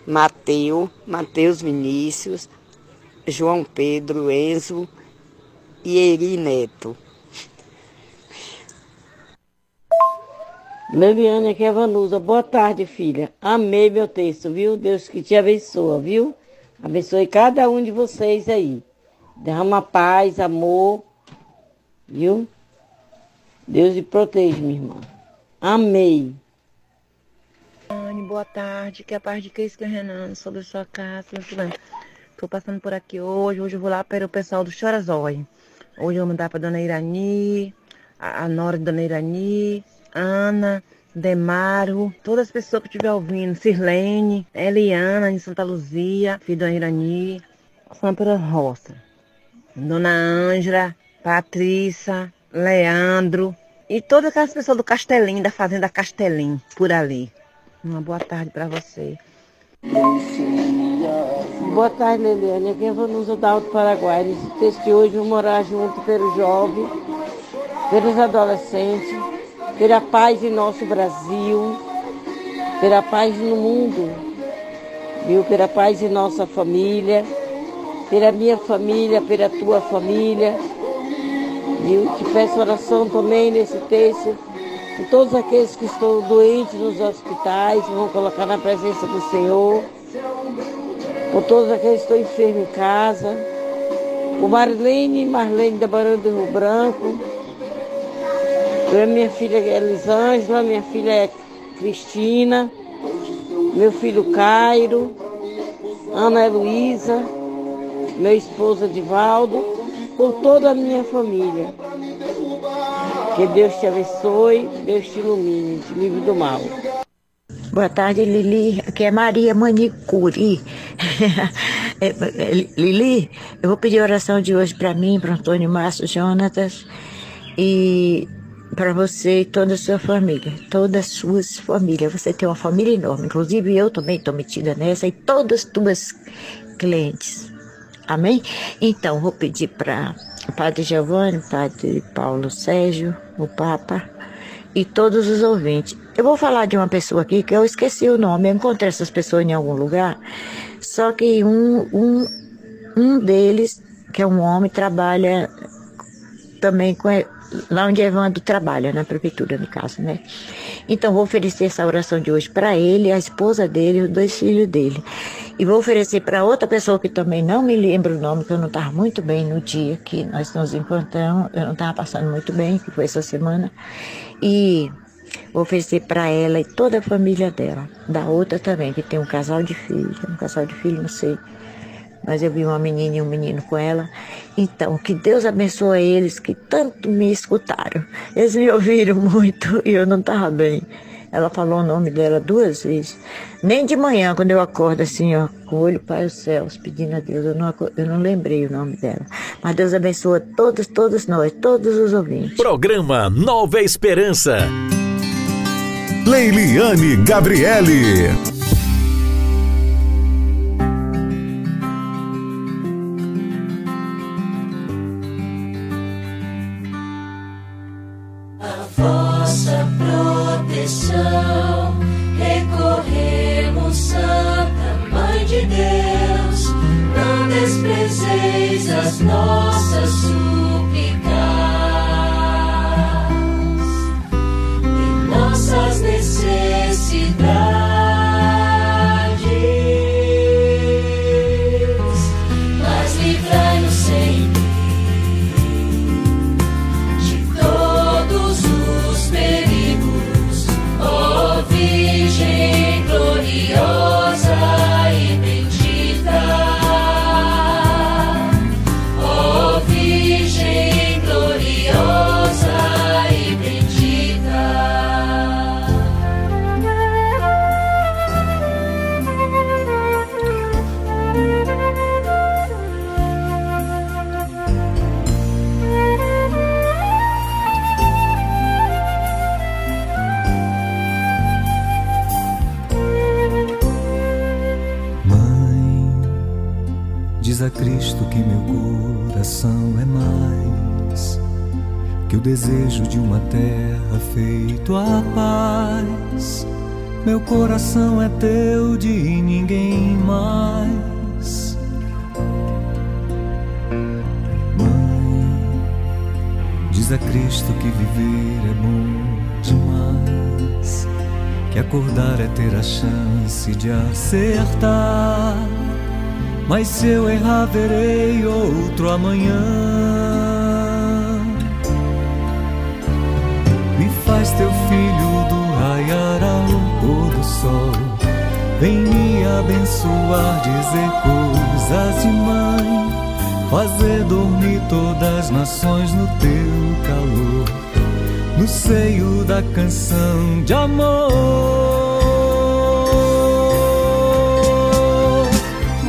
T: Mateus, Mateus Vinícius, João Pedro, Enzo e Eri Neto.
U: Leliane, aqui é Vanusa. Boa tarde, filha. Amei meu texto, viu? Deus que te abençoa, viu? Abençoe cada um de vocês aí. Derrama paz, amor, viu? Deus te protege, minha irmã. Amei.
V: Anne, boa tarde. Que a paz de Cristo Renan sobre a sua casa. Estou passando por aqui hoje. Hoje eu vou lá para o pessoal do Chorazói. Hoje eu vou mandar para Dona Irani, a, a Nora Dona Irani, Ana, Demaro, todas as pessoas que estiver ouvindo, Sirlene, Eliana em Santa Luzia, filho da Irani, passando pela roça. Dona Ângela, Patrícia, Leandro, e todas aquelas pessoas do Castelim, da Fazenda Castelim, por ali. Uma boa tarde para você.
U: Boa tarde, Leliane. Aqui é Vanusa da Alto Paraguai. Nesse texto de hoje, vou morar junto pelo jovem, pelos adolescentes, pela paz em nosso Brasil, pela paz no mundo, viu? Pela paz em nossa família, pela minha família, pela tua família Viu? Te peço oração também nesse texto. De todos aqueles que estão doentes nos hospitais, vão colocar na presença do Senhor. Por todos aqueles que estão enfermos em casa. Por Marlene, Marlene da Barão do Rio Branco. Pela minha filha Elisângela, minha filha Cristina, meu filho Cairo, Ana Heloísa, meu esposo Edivaldo por toda a minha família. Que Deus te abençoe, Deus te ilumine, te livre do mal.
W: Boa tarde, Lili. Aqui é Maria Manicuri. (laughs) É, é, Lili, eu vou pedir oração de hoje para mim, para Antônio Márcio Jonatas e para você e toda a sua família, todas as suas famílias. Você tem uma família enorme, inclusive eu também estou metida nessa e todas as tuas clientes. Amém? Então, vou pedir para o Padre Giovanni, Padre Paulo Sérgio, o Papa e todos os ouvintes. Eu vou falar de uma pessoa aqui que eu esqueci o nome, eu encontrei essas pessoas em algum lugar, só que um, um, um deles, que é um homem, trabalha também com, lá onde Evandro trabalha, na prefeitura, no caso, né? Então, vou oferecer essa oração de hoje para ele, a esposa dele os dois filhos dele. E vou oferecer para outra pessoa que também não me lembro o nome, que eu não estava muito bem no dia que nós nos encontramos, eu não estava passando muito bem, que foi essa semana. E vou oferecer para ela e toda a família dela. Da outra também, que tem um casal de filhos, um casal de filhos, não sei mas eu vi uma menina e um menino com ela. Então, que Deus abençoe eles que tanto me escutaram. Eles me ouviram muito (laughs) e eu não estava bem. Ela falou o nome dela duas vezes. Nem de manhã, quando eu acordo assim, ó, com o olho para os céus, pedindo a Deus, eu não, eu não lembrei o nome dela. Mas Deus abençoe todos, todos nós, todos os ouvintes.
F: Programa Nova Esperança.
E: Leiliane Gabriele.
K: Recorremos, Santa Mãe de Deus, não desprezeis as nossas súplicas
X: que o desejo de uma terra feito a paz. Meu coração é teu de ninguém mais. Mãe, diz a Cristo que viver é bom demais. Que acordar é ter a chance de acertar. Mas se eu errar, verei outro amanhã. Faz teu filho do raiar ao pôr do sol. Vem me abençoar, dizer coisas de mãe. Fazer dormir todas as nações no teu calor. No seio da canção de amor.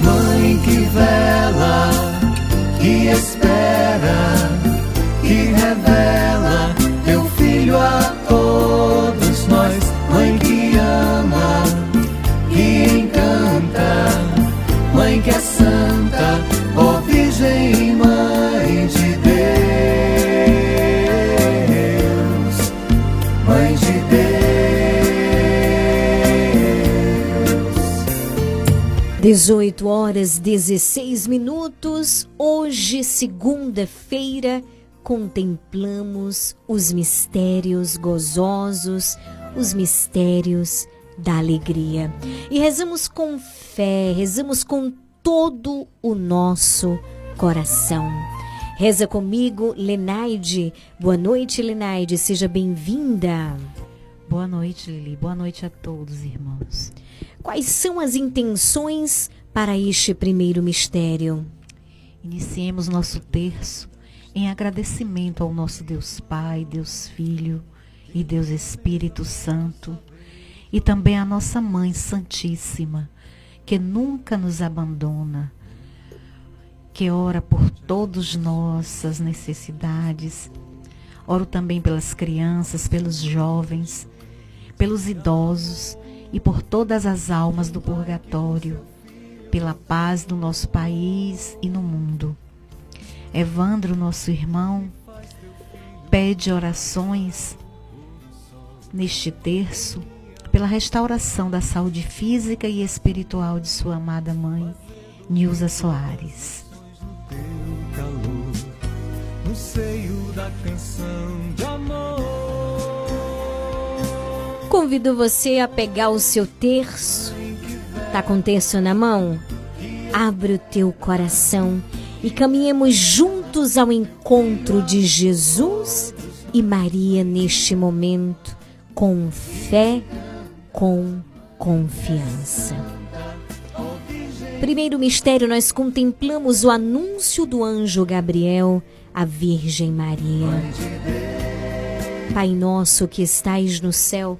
X: Mãe que vela, que espera, que revela teu filho a
D: 18 horas 16 minutos. Hoje, segunda-feira, contemplamos os mistérios gozosos, os mistérios da alegria. E rezamos com fé, rezamos com todo o nosso coração. Reza comigo, Lenaide. Boa noite, Lenaide. Seja bem-vinda.
Y: Boa noite, Lili. Boa noite a todos, irmãos.
D: Quais são as intenções para este primeiro mistério?
Y: Iniciemos nosso terço em agradecimento ao nosso Deus Pai, Deus Filho e Deus Espírito Santo, e também à nossa Mãe Santíssima, que nunca nos abandona, que ora por todas nossas necessidades. Oro também pelas crianças, pelos jovens, pelos idosos e por todas as almas do purgatório, pela paz do nosso país e no mundo. Evandro, nosso irmão, pede orações neste terço pela restauração da saúde física e espiritual de sua amada mãe, Nilza Soares.
X: No seio da canção de amor.
D: Convido você a pegar o seu terço. Tá com terço na mão? Abre o teu coração e caminhemos juntos ao encontro de Jesus e Maria neste momento, com fé, com confiança. Primeiro mistério, nós contemplamos o anúncio do anjo Gabriel à Virgem Maria. Pai nosso que estais no céu,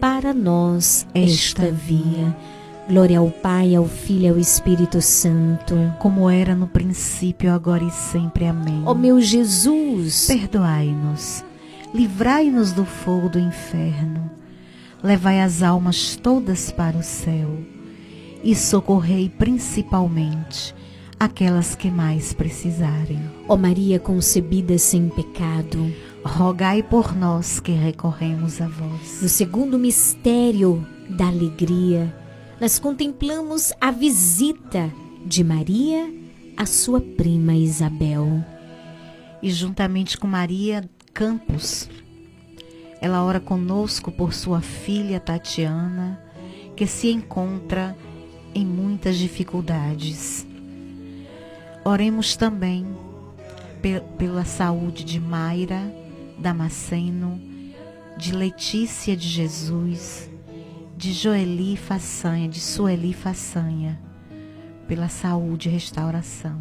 D: para nós esta, via. Glória ao Pai, ao Filho e ao Espírito Santo,
Y: como era no princípio, agora e sempre. Amém.
D: Ó meu Jesus,
Y: perdoai-nos, livrai-nos do fogo do inferno, levai as almas todas para o céu e socorrei principalmente aquelas que mais precisarem.
D: Ó Maria concebida sem pecado,
Y: rogai por nós que recorremos a vós.
D: No segundo mistério da alegria, nós contemplamos a visita de Maria à sua prima Isabel.
Y: E juntamente com Maria Campos, ela ora conosco por sua filha Tatiana, que se encontra em muitas dificuldades. Oremos também pela saúde de Mayra Damasceno, de Letícia de Jesus, de Joeli Façanha, de Sueli Façanha, pela saúde e restauração.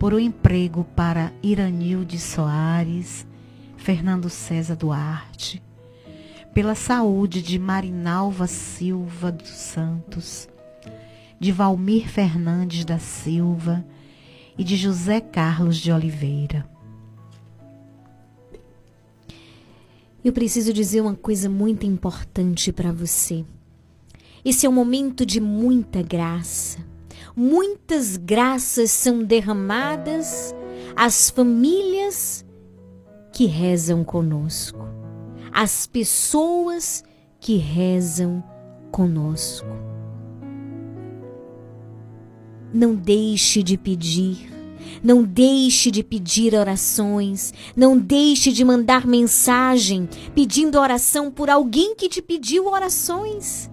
Y: Por o um emprego para Iranilde Soares, Fernando César Duarte, pela saúde de Marinalva Silva dos Santos, de Valmir Fernandes da Silva e de José Carlos de Oliveira.
D: Eu preciso dizer uma coisa muito importante para você. Esse é um momento de muita graça. Muitas graças são derramadas às famílias que rezam conosco, às pessoas que rezam conosco. Não deixe de pedir Não deixe de pedir orações. Não deixe de mandar mensagem pedindo oração por alguém que te pediu orações.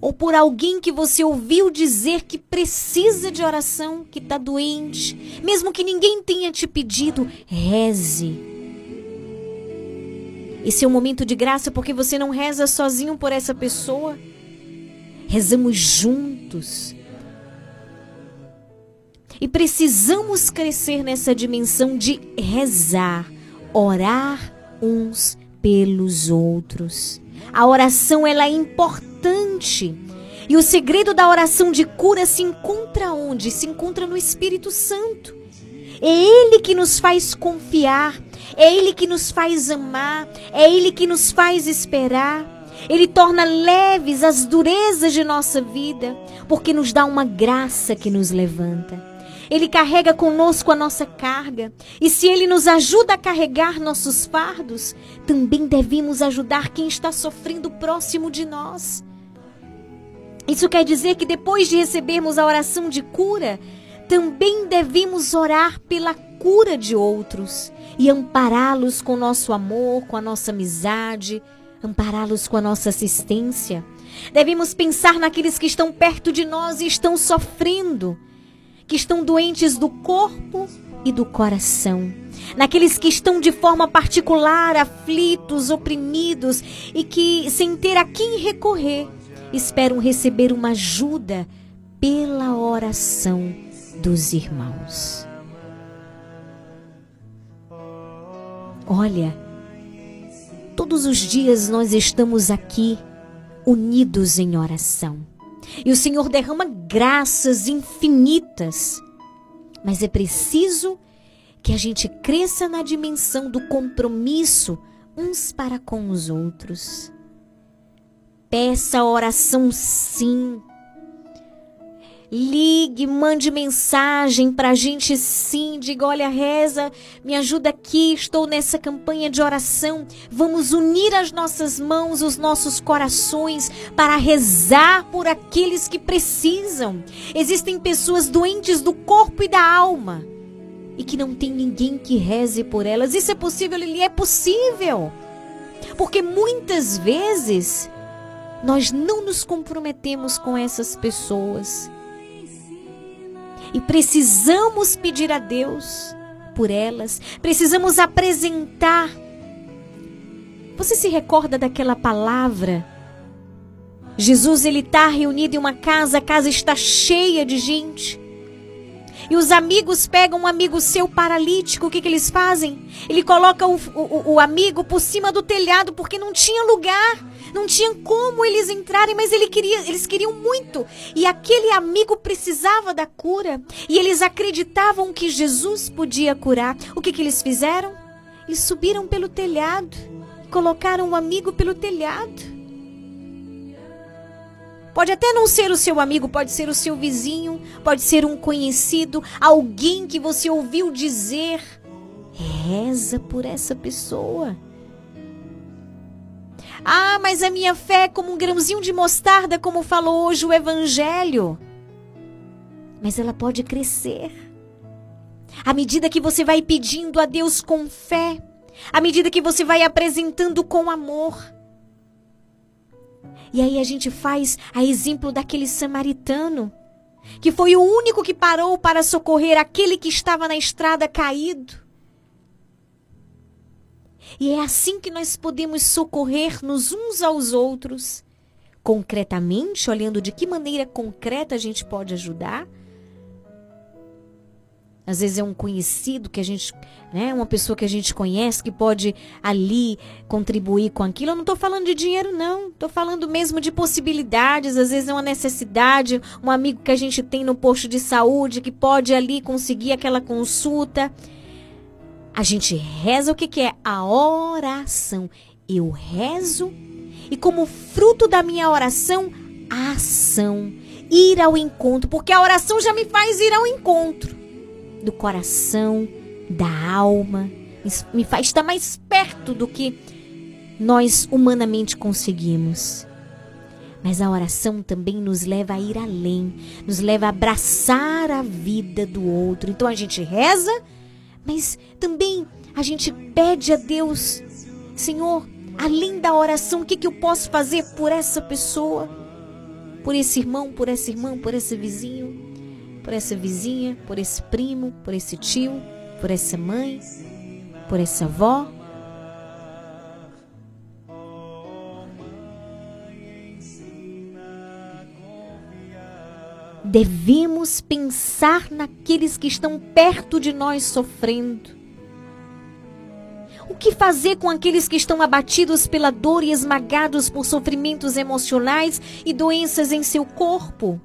D: Ou por alguém que você ouviu dizer que precisa de oração, que está doente. Mesmo que ninguém tenha te pedido, reze. Esse é um momento de graça porque você não reza sozinho por essa pessoa. Rezamos juntos e precisamos crescer nessa dimensão de rezar, orar uns pelos outros. A oração ela é importante. E o segredo da oração de cura se encontra onde? Se encontra no Espírito Santo. É Ele que nos faz confiar, é Ele que nos faz amar, é Ele que nos faz esperar. Ele torna leves as durezas de nossa vida, porque nos dá uma graça que nos levanta. Ele carrega conosco a nossa carga. E se Ele nos ajuda a carregar nossos fardos, também devemos ajudar quem está sofrendo próximo de nós. Isso quer dizer que depois de recebermos a oração de cura, também devemos orar pela cura de outros e ampará-los com nosso amor, com a nossa amizade, ampará-los com a nossa assistência. Devemos pensar naqueles que estão perto de nós e estão sofrendo que estão doentes do corpo e do coração, naqueles que estão de forma particular aflitos, oprimidos e que, sem ter a quem recorrer, esperam receber uma ajuda pela oração dos irmãos. Olha, todos os dias nós estamos aqui unidos em oração. E o Senhor derrama graças infinitas. Mas é preciso que a gente cresça na dimensão do compromisso uns para com os outros. Peça oração sim. Ligue, mande mensagem para a gente sim. Diga: olha, reza, me ajuda aqui. Estou nessa campanha de oração. Vamos unir as nossas mãos, os nossos corações para rezar por aqueles que precisam. Existem pessoas doentes do corpo e da alma e que não tem ninguém que reze por elas. Isso é possível, Lili? É possível. Porque muitas vezes nós não nos comprometemos com essas pessoas e precisamos pedir a Deus por elas, precisamos apresentar. Você se recorda daquela palavra? Jesus ele está reunido em uma casa, a casa está cheia de gente. E os amigos pegam um amigo seu paralítico, o que, que eles fazem? Ele coloca o, o, o amigo por cima do telhado porque não tinha lugar. Não tinha como eles entrarem, mas ele queria, eles queriam muito. E aquele amigo precisava da cura. E eles acreditavam que Jesus podia curar. O que, que eles fizeram? Eles subiram pelo telhado. Colocaram o amigo pelo telhado. Pode até não ser o seu amigo, pode ser o seu vizinho, pode ser um conhecido, alguém que você ouviu dizer. Reza por essa pessoa. Ah, mas a minha fé é como um grãozinho de mostarda, como falou hoje o Evangelho. Mas ela pode crescer. À medida que você vai pedindo a Deus com fé, à medida que você vai apresentando com amor. E aí a gente faz a exemplo daquele samaritano, que foi o único que parou para socorrer aquele que estava na estrada caído. E é assim que nós podemos socorrer-nos uns aos outros, concretamente, olhando de que maneira concreta a gente pode ajudar. Às vezes é um conhecido que a gente, né, uma pessoa que a gente conhece que pode ali contribuir com aquilo. Eu não estou falando de dinheiro, não. Estou falando mesmo de possibilidades. Às vezes é uma necessidade, um amigo que a gente tem no posto de saúde que pode ali conseguir aquela consulta. A gente reza o que, que é? A oração. Eu rezo e, como fruto da minha oração, a ação. Ir ao encontro, porque a oração já me faz ir ao encontro do coração, da alma, me faz estar mais perto do que nós humanamente conseguimos. Mas a oração também nos leva a ir além, nos leva a abraçar a vida do outro. Então a gente reza, mas também a gente pede a Deus, Senhor, além da oração, o que, que eu posso fazer por essa pessoa? Por esse irmão, por essa irmã, por esse vizinho, por essa vizinha, por esse primo, por esse tio, por essa mãe, por essa avó. Devemos pensar naqueles que estão perto de nós sofrendo. O que fazer com aqueles que estão abatidos pela dor e esmagados por sofrimentos emocionais e doenças em seu corpo?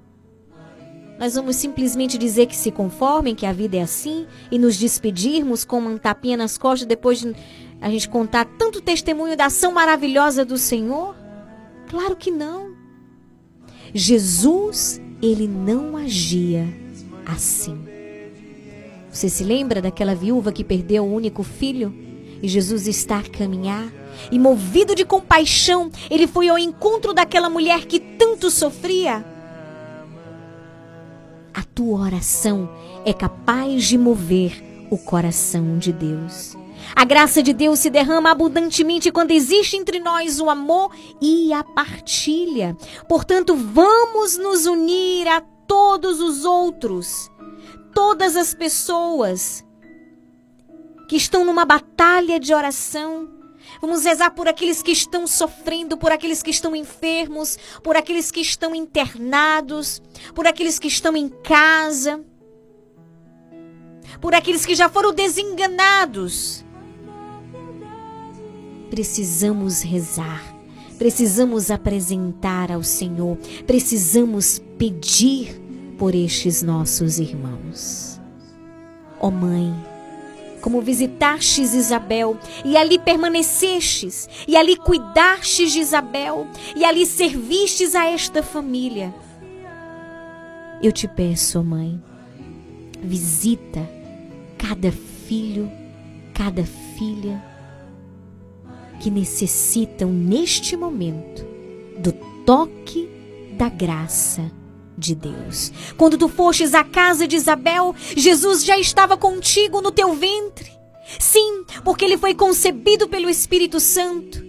D: Nós vamos simplesmente dizer que se conformem, que a vida é assim, e nos despedirmos com uma tapinha nas costas depois de a gente contar tanto testemunho da ação maravilhosa do Senhor? Claro que não. Jesus ele não agia assim. Você se lembra daquela viúva que perdeu o único filho? E Jesus está a caminhar. E movido de compaixão, ele foi ao encontro daquela mulher que tanto sofria. A tua oração é capaz de mover o coração de Deus. A graça de Deus se derrama abundantemente quando existe entre nós o amor e a partilha. Portanto, vamos nos unir a todos os outros, todas as pessoas que estão numa batalha de oração. Vamos rezar por aqueles que estão sofrendo, por aqueles que estão enfermos, por aqueles que estão internados, por aqueles que estão em casa, por aqueles que já foram desenganados precisamos rezar, precisamos apresentar ao Senhor, precisamos pedir por estes nossos irmãos. Ó oh Mãe, como visitastes Isabel e ali permanecestes, e ali cuidastes de Isabel, e ali servistes a esta família. Eu te peço, Mãe, visita cada filho, cada filha que necessitam neste momento do toque da graça de Deus. Quando tu fostes à casa de Isabel, Jesus já estava contigo no teu ventre. Sim, porque ele foi concebido pelo Espírito Santo.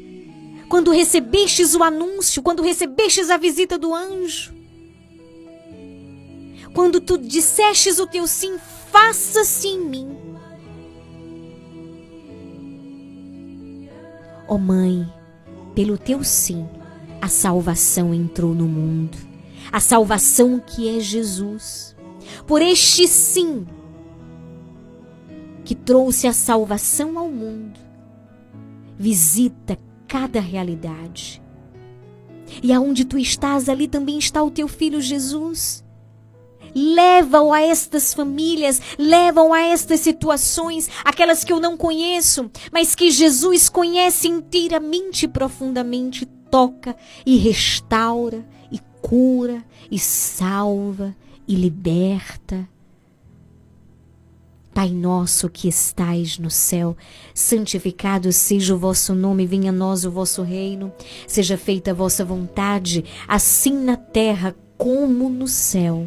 D: Quando recebestes o anúncio, quando recebestes a visita do anjo, quando tu dissestes o teu sim, faça-se em mim Ó oh Mãe, pelo teu sim, a salvação entrou no mundo. A salvação que é Jesus. Por este sim, que trouxe a salvação ao mundo, visita cada realidade. E aonde tu estás, ali também está o teu filho Jesus levam a estas famílias, levam a estas situações, aquelas que eu não conheço, mas que Jesus conhece inteiramente profundamente, toca e restaura e cura e salva e liberta. Pai nosso que estais no céu, santificado seja o vosso nome, venha a nós o vosso reino, seja feita a vossa vontade, assim na terra como no céu.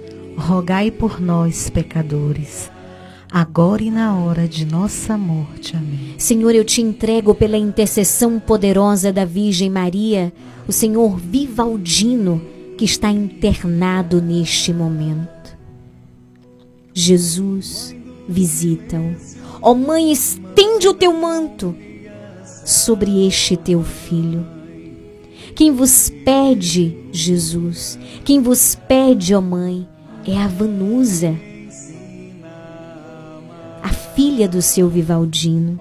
Y: rogai por nós, pecadores, agora e na hora de nossa morte. Amém.
D: Senhor, eu te entrego pela intercessão poderosa da Virgem Maria, o Senhor Vivaldino, que está internado neste momento. Jesus, visita-o. Ó oh, Mãe, estende o teu manto sobre este teu filho. Quem vos pede, Jesus, quem vos pede, ó oh Mãe, é a Vanusa, a filha do seu Vivaldino.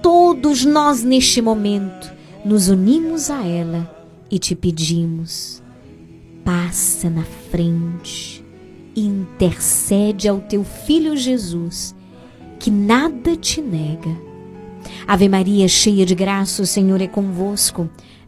D: Todos nós neste momento nos unimos a ela e te pedimos, passa na frente e intercede ao teu filho Jesus, que nada te nega. Ave Maria, cheia de graça, o Senhor é convosco.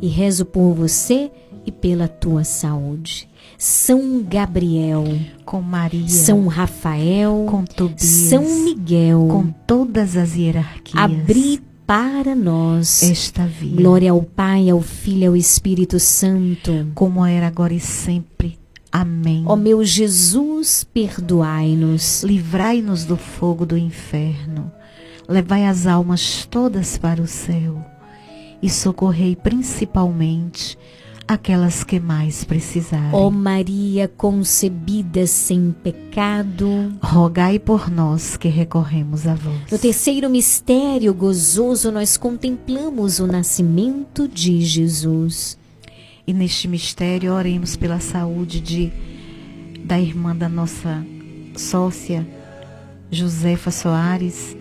D: e rezo por você e pela tua saúde. São Gabriel,
Y: com Maria,
D: São Rafael,
Y: com Tobias,
D: São Miguel,
Y: com todas as hierarquias.
D: abri para nós
Y: esta via.
D: Glória ao Pai, ao Filho e ao Espírito Santo.
Y: como era agora e sempre. Amém.
D: Ó meu Jesus, perdoai-nos.
Y: Livrai-nos do fogo do inferno, levai as almas todas para o céu e socorrei principalmente aquelas que mais precisarem.
D: Ó Maria concebida sem pecado,
Y: rogai por nós que recorremos a vós.
D: No terceiro mistério gozoso, nós contemplamos o nascimento de Jesus.
Y: E neste mistério oremos pela saúde de da irmã da nossa sócia Josefa Soares,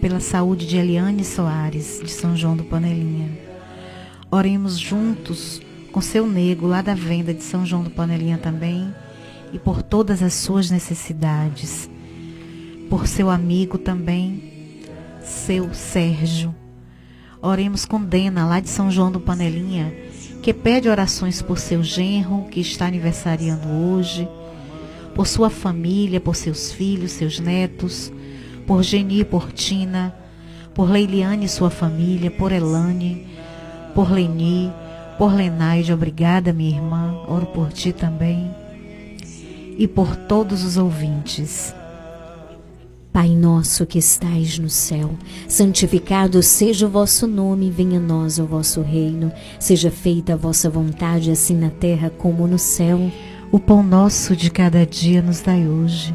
Y: pela saúde de Eliane Soares, de São João do Panelinha. Oremos juntos com seu nego lá da venda de São João do Panelinha também e por todas as suas necessidades. Por seu amigo também, seu Sérgio. Oremos com Dena, lá de São João do Panelinha, que pede orações por seu genro, que está aniversariando hoje, por sua família, por seus filhos, seus netos, por Geni, por Tina, por Leiliane e sua família, por Elane, por Leni, por Lenaide, obrigada, minha irmã, oro por ti também, e por todos os ouvintes.
D: Pai nosso que estais no céu, santificado seja o vosso nome, venha a nós o vosso reino, seja feita a vossa vontade, assim na terra como no céu.
Y: O pão nosso de cada dia nos dai hoje.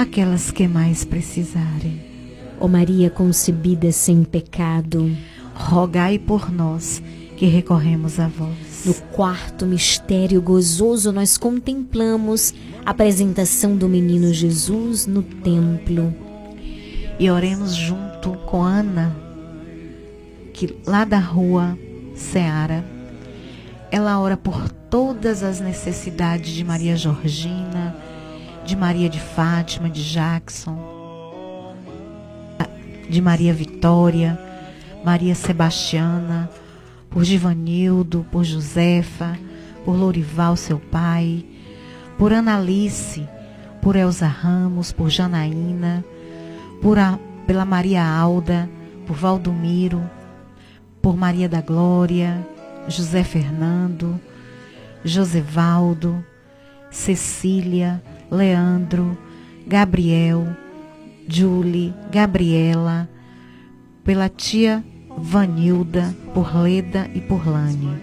Y: aquelas que mais precisarem.
D: Ó Maria concebida sem pecado,
Y: rogai por nós que recorremos a vós.
D: No quarto mistério gozoso, nós contemplamos a apresentação do menino Jesus no templo.
Y: E oremos junto com Ana, que lá da rua Seara, ela ora por todas as necessidades de Maria Georgina, de Maria de Fátima, de Jackson, de Maria Vitória, Maria Sebastiana, por Givanildo, por Josefa, por Lourival, seu pai, por Analice, por Elza Ramos, por Janaína, por a, pela Maria Alda, por Valdomiro, por Maria da Glória, José Fernando, Josevaldo, Cecília, Leandro, Gabriel, Julie, Gabriela, pela tia Vanilda, por Leda e por Lane.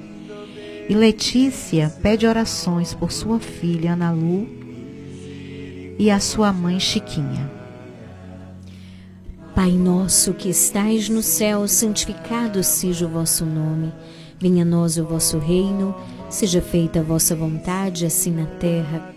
Y: E Letícia pede orações por sua filha Ana Lu e a sua mãe Chiquinha.
D: Pai nosso que estais no céu, santificado seja o vosso nome. Venha a nós o vosso reino, seja feita a vossa vontade, assim na terra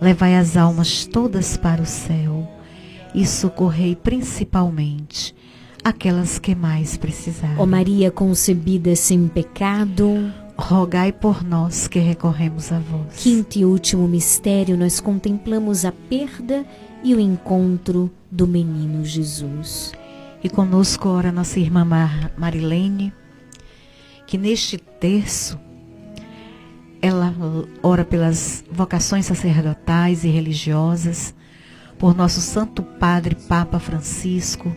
Y: levai as almas todas para o céu e socorrei principalmente aquelas que mais precisarem.
D: ó Maria concebida sem pecado.
Y: Rogai por nós que recorremos a vós.
D: Quinto e último mistério, nós contemplamos a perda e o encontro do menino Jesus.
Y: E conosco ora nossa irmã Mar Marilene, que neste terço ela ora pelas vocações sacerdotais e religiosas, por nosso Santo Padre Papa Francisco,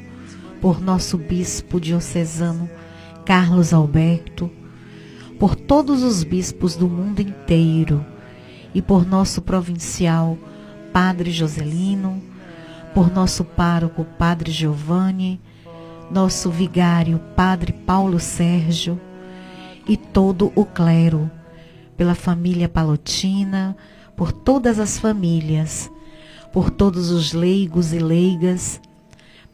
Y: por nosso Bispo diocesano Carlos Alberto, por todos os bispos do mundo inteiro e por nosso provincial Padre Joselino, por nosso pároco Padre Giovanni, nosso vigário Padre Paulo Sérgio e todo o clero, pela família Palotina, por todas as famílias, por todos os leigos e leigas,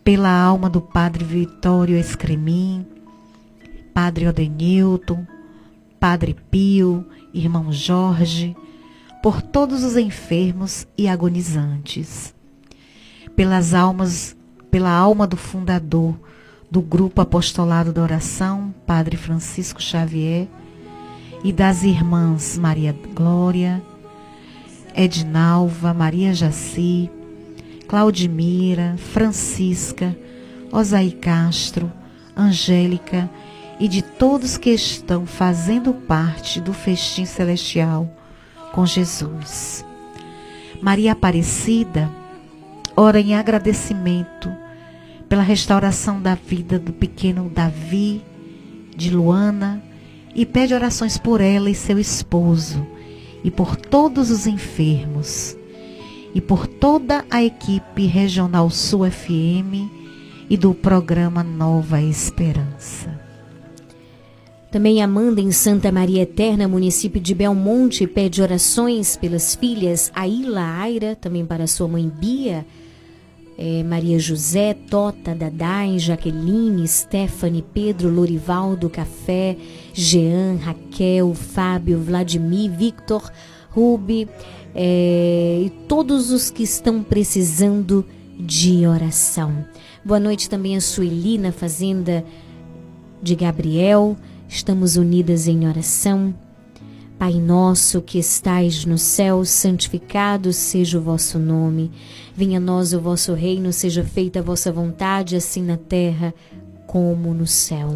Y: pela alma do Padre Vitório Escremin, Padre Odenilton, Padre Pio, Irmão Jorge, por todos os enfermos e agonizantes, pelas almas, pela alma do fundador do grupo apostolado da oração, Padre Francisco Xavier, e das irmãs Maria Glória, Edinalva, Maria Jaci, Claudimira, Francisca, Osaí Castro, Angélica e de todos que estão fazendo parte do festim celestial com Jesus. Maria Aparecida ora em agradecimento pela restauração da vida do pequeno Davi, de Luana, e pede orações por ela e seu esposo, e por todos os enfermos, e por toda a equipe Regional Sul FM e do programa Nova Esperança.
D: Também Amanda em Santa Maria Eterna, município de Belmonte, pede orações pelas filhas Aila Aira, também para sua mãe Bia, é, Maria José, Tota, Dadai, Jaqueline, Stephanie, Pedro, Lorivaldo, Café, Jean, Raquel, Fábio, Vladimir, Victor, Rubi é, e todos os que estão precisando de oração. Boa noite também a Sueli na Fazenda de Gabriel. Estamos unidas em oração. Pai nosso que estais no céu, santificado seja o vosso nome. Venha a nós o vosso reino, seja feita a vossa vontade, assim na terra como no céu.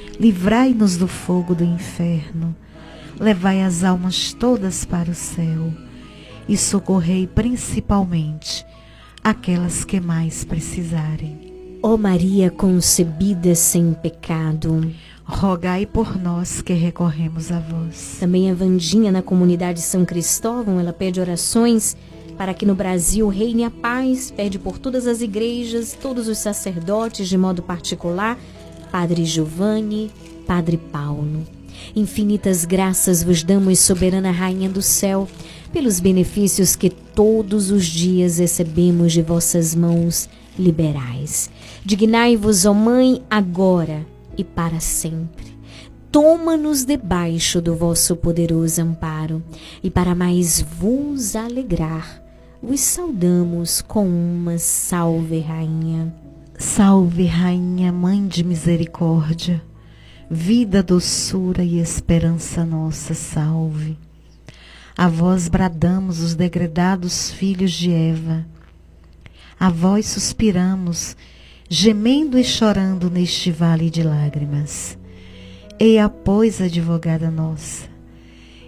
Y: livrai-nos do fogo do inferno, levai as almas todas para o céu e socorrei principalmente aquelas que mais precisarem.
D: Ó Maria concebida sem pecado,
Y: rogai por nós que recorremos a vós.
D: Também a Vandinha na comunidade São Cristóvão, ela pede orações para que no Brasil reine a paz, pede por todas as igrejas, todos os sacerdotes de modo particular, Padre Giovanni, Padre Paulo. Infinitas graças vos damos, soberana Rainha do céu, pelos benefícios que todos os dias recebemos de vossas mãos liberais. Dignai-vos, ó Mãe, agora e para sempre. Toma-nos debaixo do vosso poderoso amparo, e para mais vos alegrar, vos saudamos com uma salve, Rainha.
Y: Salve, Rainha, Mãe de Misericórdia, vida, doçura e esperança nossa, salve. A vós bradamos os degredados filhos de Eva. A vós suspiramos, gemendo e chorando neste vale de lágrimas. Eia, pois, advogada nossa,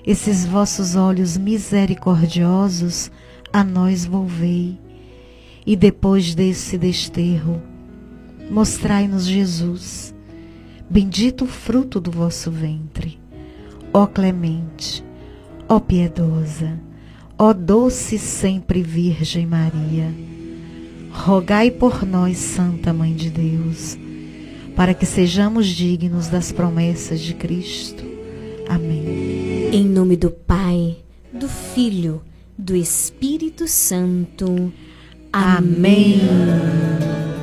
Y: esses vossos olhos misericordiosos a nós volvei, e depois desse desterro, mostrai-nos Jesus, bendito o fruto do vosso ventre. Ó clemente, ó piedosa, ó doce sempre Virgem Maria, rogai por nós, Santa Mãe de Deus, para que sejamos dignos das promessas de Cristo. Amém.
D: Em nome do Pai, do Filho, do Espírito Santo. Amém.
K: São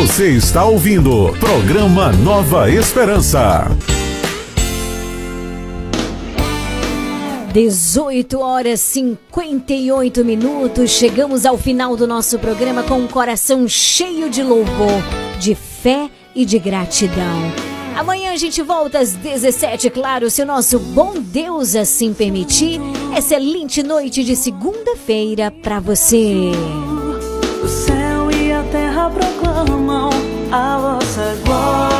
E: Você está ouvindo programa Nova Esperança.
D: 18 horas 58 minutos. Chegamos ao final do nosso programa com um coração cheio de louvor, de fé e de gratidão. Amanhã a gente volta às 17, claro, se o nosso bom Deus assim permitir. Excelente noite de segunda-feira para você.
K: 在我。